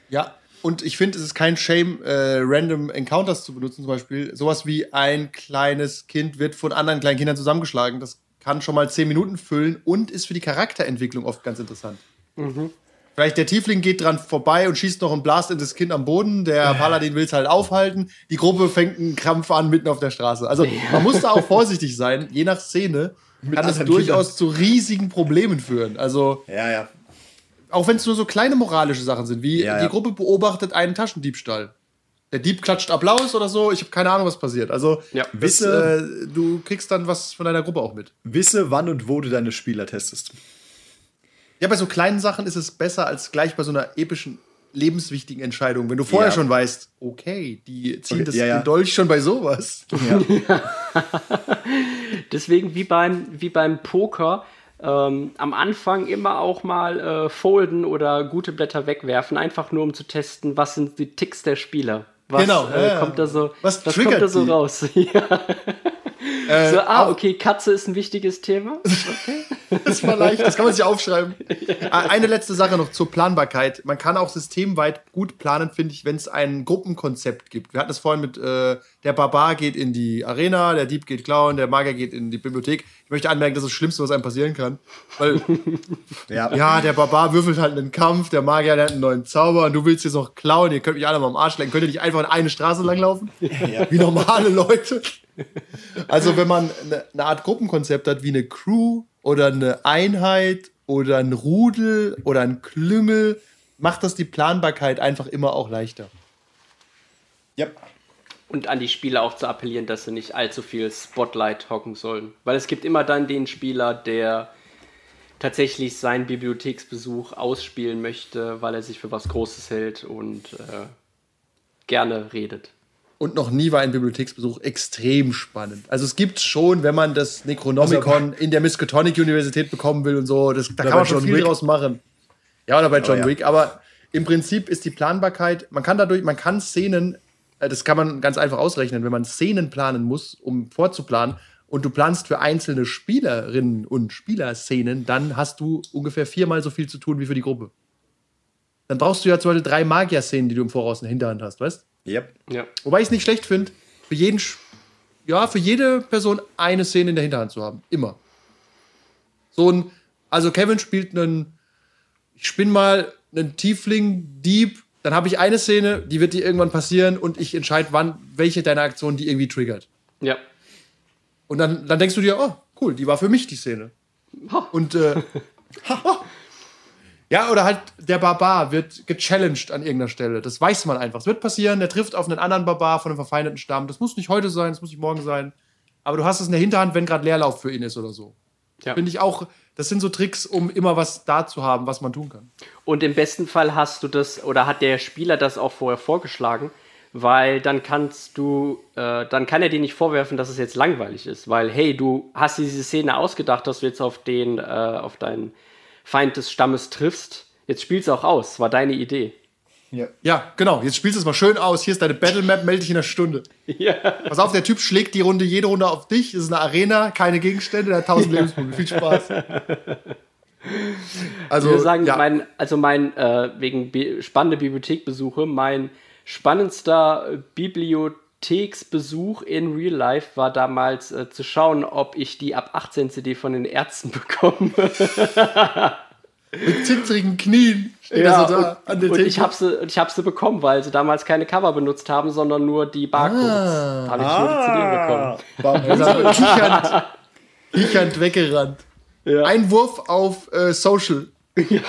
Ja. Und ich finde, es ist kein Shame, äh, Random Encounters zu benutzen, zum Beispiel. Sowas wie ein kleines Kind wird von anderen kleinen Kindern zusammengeschlagen. Das kann schon mal zehn Minuten füllen und ist für die Charakterentwicklung oft ganz interessant. Vielleicht der Tiefling geht dran vorbei und schießt noch einen Blast in das Kind am Boden. Der Paladin will es halt aufhalten. Die Gruppe fängt einen Krampf an mitten auf der Straße. Also man muss da auch vorsichtig sein. Je nach Szene kann es anderen durchaus zu riesigen Problemen führen. Also Ja, ja. Auch wenn es nur so kleine moralische Sachen sind, wie Ja, die ja. Gruppe beobachtet einen Taschendiebstahl. Der Dieb klatscht Applaus oder so. Ich habe keine Ahnung, was passiert. Also Ja. Wisse- äh, du kriegst dann was von deiner Gruppe auch mit. Wisse, wann und wo du deine Spieler testest. Ja, bei so kleinen Sachen ist es besser als gleich bei so einer epischen, lebenswichtigen Entscheidung. Wenn du vorher Ja. schon weißt, okay, die ziehen Okay, das ja, Dolch schon bei sowas. Deswegen wie beim, wie beim Poker ähm, am Anfang immer auch mal äh, folden oder gute Blätter wegwerfen, einfach nur um zu testen, was sind die Ticks der Spieler. Was Genau, äh, kommt da so, Was kommt triggert da so die? raus? ja. Äh, so, ah, okay, Katze ist ein wichtiges Thema. Das war leicht, das kann man sich aufschreiben. Äh, Eine letzte Sache noch zur Planbarkeit. Man kann auch systemweit gut planen, finde ich, wenn es ein Gruppenkonzept gibt. Wir hatten es vorhin mit, äh, der Barbar geht in die Arena, der Dieb geht klauen, der Magier geht in die Bibliothek. Ich möchte anmerken, das ist das Schlimmste, was einem passieren kann. Weil, Ja, ja, der Barbar würfelt halt einen Kampf, der Magier lernt einen neuen Zauber und du willst jetzt noch klauen, ihr könnt mich alle mal am Arsch lecken. Könnt ihr nicht einfach in eine Straße langlaufen? Wie normale Leute. Also, wenn man eine, eine Art Gruppenkonzept hat, wie eine Crew oder eine Einheit oder ein Rudel oder ein Klüngel, macht das die Planbarkeit einfach immer auch leichter. ja. Und an die Spieler auch zu appellieren, dass sie nicht allzu viel Spotlight hocken sollen. Weil es gibt immer dann den Spieler, der tatsächlich seinen Bibliotheksbesuch ausspielen möchte, weil er sich für was Großes hält und äh, gerne redet. Und noch nie war ein Bibliotheksbesuch extrem spannend. Also es gibt schon, wenn man das Necronomicon in der Miskatonic Universität bekommen will und so, das, da kann man schon John viel Wick. draus machen. Ja, oder bei John ja. Wick. Aber im Prinzip ist die Planbarkeit, man kann dadurch, man kann Szenen, das kann man ganz einfach ausrechnen, wenn man Szenen planen muss, um vorzuplanen, und du planst für einzelne Spielerinnen und Spielerszenen, dann hast du ungefähr viermal so viel zu tun wie für die Gruppe. Dann brauchst du ja zum Beispiel drei Magier-Szenen, die du im Voraus in der Hinterhand hast, weißt Yep. Ja. Wobei ich es nicht schlecht finde, für jeden, Sch- ja, für jede Person eine Szene in der Hinterhand zu haben. Immer. So ein, also Kevin spielt einen, ich spinn mal einen Tiefling-Dieb, dann habe ich eine Szene, die wird dir irgendwann passieren und ich entscheide, wann, welche deiner Aktionen die irgendwie triggert. Ja. Und dann, dann denkst du dir, oh, cool, die war für mich die Szene. Und äh, ja, oder halt der Barbar wird gechallenged an irgendeiner Stelle. Das weiß man einfach. Es wird passieren, der trifft auf einen anderen Barbar von einem verfeindeten Stamm. Das muss nicht heute sein, das muss nicht morgen sein. Aber du hast es in der Hinterhand, wenn gerade Leerlauf für ihn ist oder so. Ja. Finde ich auch, das sind so Tricks, um immer was da zu haben, was man tun kann. Und im besten Fall hast du das oder hat der Spieler das auch vorher vorgeschlagen, weil dann kannst du, äh, dann kann er dir nicht vorwerfen, dass es jetzt langweilig ist, weil hey, du hast diese Szene ausgedacht, dass du jetzt auf den, äh, auf deinen Feind des Stammes triffst. Jetzt spielst du auch aus, war deine Idee. Ja. Ja, genau. Jetzt spielst du es mal schön aus. Hier ist deine Battle Map, melde dich in einer Stunde. Ja. Pass auf, der Typ schlägt die Runde, jede Runde auf dich. Es ist eine Arena, keine Gegenstände, der hat 1000 Lebenspunkte. Viel Spaß. Also, Ich würde sagen, ja. mein, also mein, äh, wegen bi spannende Bibliothekbesuche, mein spannendster Bibliotheksbesuch in Real Life war damals äh, zu schauen, ob ich die ab 18 CD von den Ärzten bekomme. Mit zittrigen Knien steht er so da an der und, und ich habe sie, und ich hab sie bekommen, weil sie damals keine Cover benutzt haben, sondern nur die Barcodes. Ah. Da habe ich nur die CD bekommen. Er ist aber kichernd, kichernd weggerannt. Ein Wurf auf äh, Social. Hier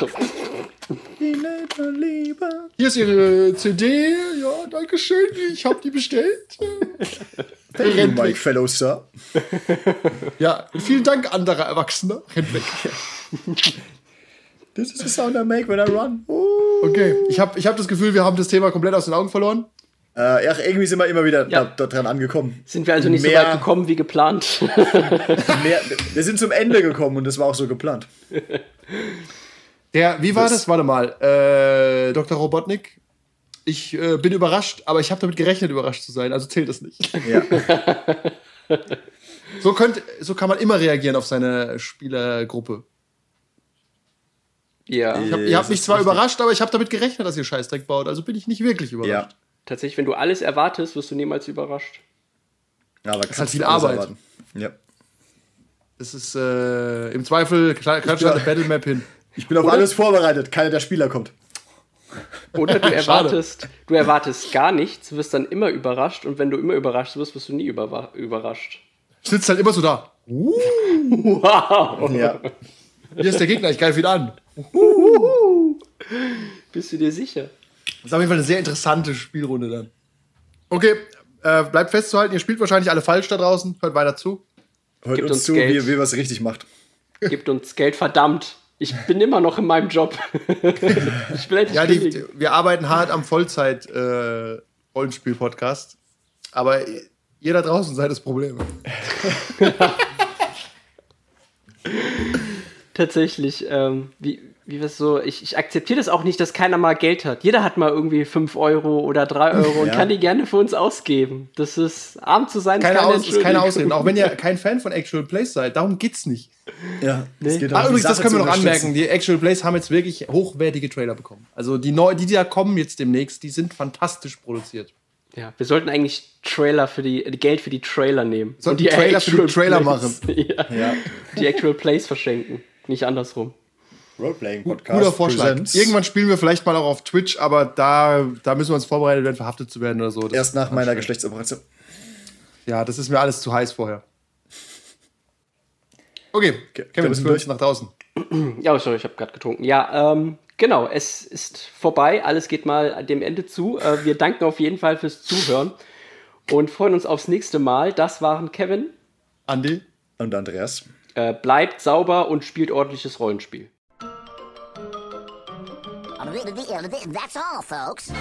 ist Ihre CD. Ja, danke schön. Ich habe die bestellt. Thank you, Mike. Fellow, Sir. Ja, vielen Dank, anderer Erwachsener. Rennt weg. This is the sound I make when I run. Uh. Okay, ich habe ich hab das Gefühl, wir haben das Thema komplett aus den Augen verloren. Äh, ja, irgendwie sind wir immer wieder Ja. da, da dran angekommen. Sind wir also nicht Mehr- so weit gekommen wie geplant? Mehr, wir sind zum Ende gekommen und das war auch so geplant. Der, wie war Das- das? Warte mal. Äh, Dr. Robotnik. Ich äh, bin überrascht, aber ich habe damit gerechnet, überrascht zu sein. Also zählt das nicht. Ja. So, könnt, so kann man immer reagieren auf seine Spielergruppe. Ja. Ich hab, Ja, ihr habt das mich zwar richtig. überrascht, aber ich habe damit gerechnet, dass ihr Scheißdreck baut. Also bin ich nicht wirklich überrascht. ja. Tatsächlich, wenn du alles erwartest, wirst du niemals überrascht. Aber ist halt kannst viel Arbeit. erwarten. Ja. Das ist äh, im Zweifel kla- klatscht eine Battle Map hin. Ich bin auf alles vorbereitet. Keiner der Spieler kommt. Oder du erwartest, du erwartest gar nichts, wirst dann immer überrascht und wenn du immer überrascht wirst, wirst du nie überwa- überrascht. Sitzt halt immer so da. Wow! Ja. Hier ist der Gegner, ich greife ihn an. Bist du dir sicher? Das ist auf jeden Fall eine sehr interessante Spielrunde dann. Okay, äh, bleibt festzuhalten, ihr spielt wahrscheinlich alle falsch da draußen. Hört weiter zu. Hört Gibt uns, uns zu, Geld. wie, wie was richtig macht. Gebt uns Geld, verdammt. Ich bin immer noch in meinem Job. ich endlich Ja, die, kündigen. wir arbeiten hart am Vollzeit-Rollenspiel-Podcast. aber ihr da draußen seid das Problem. Tatsächlich, ähm, wie, wie wir so, ich, ich akzeptiere das auch nicht, dass keiner mal Geld hat. Jeder hat mal irgendwie 5 Euro oder 3 Euro und Ja. kann die gerne für uns ausgeben. Das ist, arm zu sein, ist Keine, keine Aus, ist keine. Ausreden. Auch wenn ihr kein Fan von Actual Plays seid, darum geht's nicht. Ja, es geht Ah, darum, die übrigens, das können wir noch anmerken. Die Actual Plays haben jetzt wirklich hochwertige Trailer bekommen. Also die, neu, die, die da kommen jetzt demnächst, die sind fantastisch produziert. Ja, wir sollten eigentlich Trailer für die, Geld für die Trailer nehmen. Sollten und Trailer für die Actual Trailer Plays, ja, Ja. Die Actual Plays verschenken, nicht andersrum. Roleplaying-Podcast. Guter Vorschlag. presents. Irgendwann spielen wir vielleicht mal auch auf Twitch, aber da, da müssen wir uns vorbereiten werden, verhaftet zu werden oder so. Das, Erst nach meiner Geschlechtsoperation. ja, das ist mir alles zu heiß vorher. Okay, Okay, Kevin, wir bist du durch. nach draußen. Ja, oh, sorry, ich habe gerade getrunken. Ja, ähm, genau, es ist vorbei. Alles geht mal dem Ende zu. Äh, wir danken auf jeden Fall fürs Zuhören und freuen uns aufs nächste Mal. Das waren Kevin. Andi? Und Andreas. Äh, bleibt sauber und spielt ordentliches Rollenspiel. That's all, folks.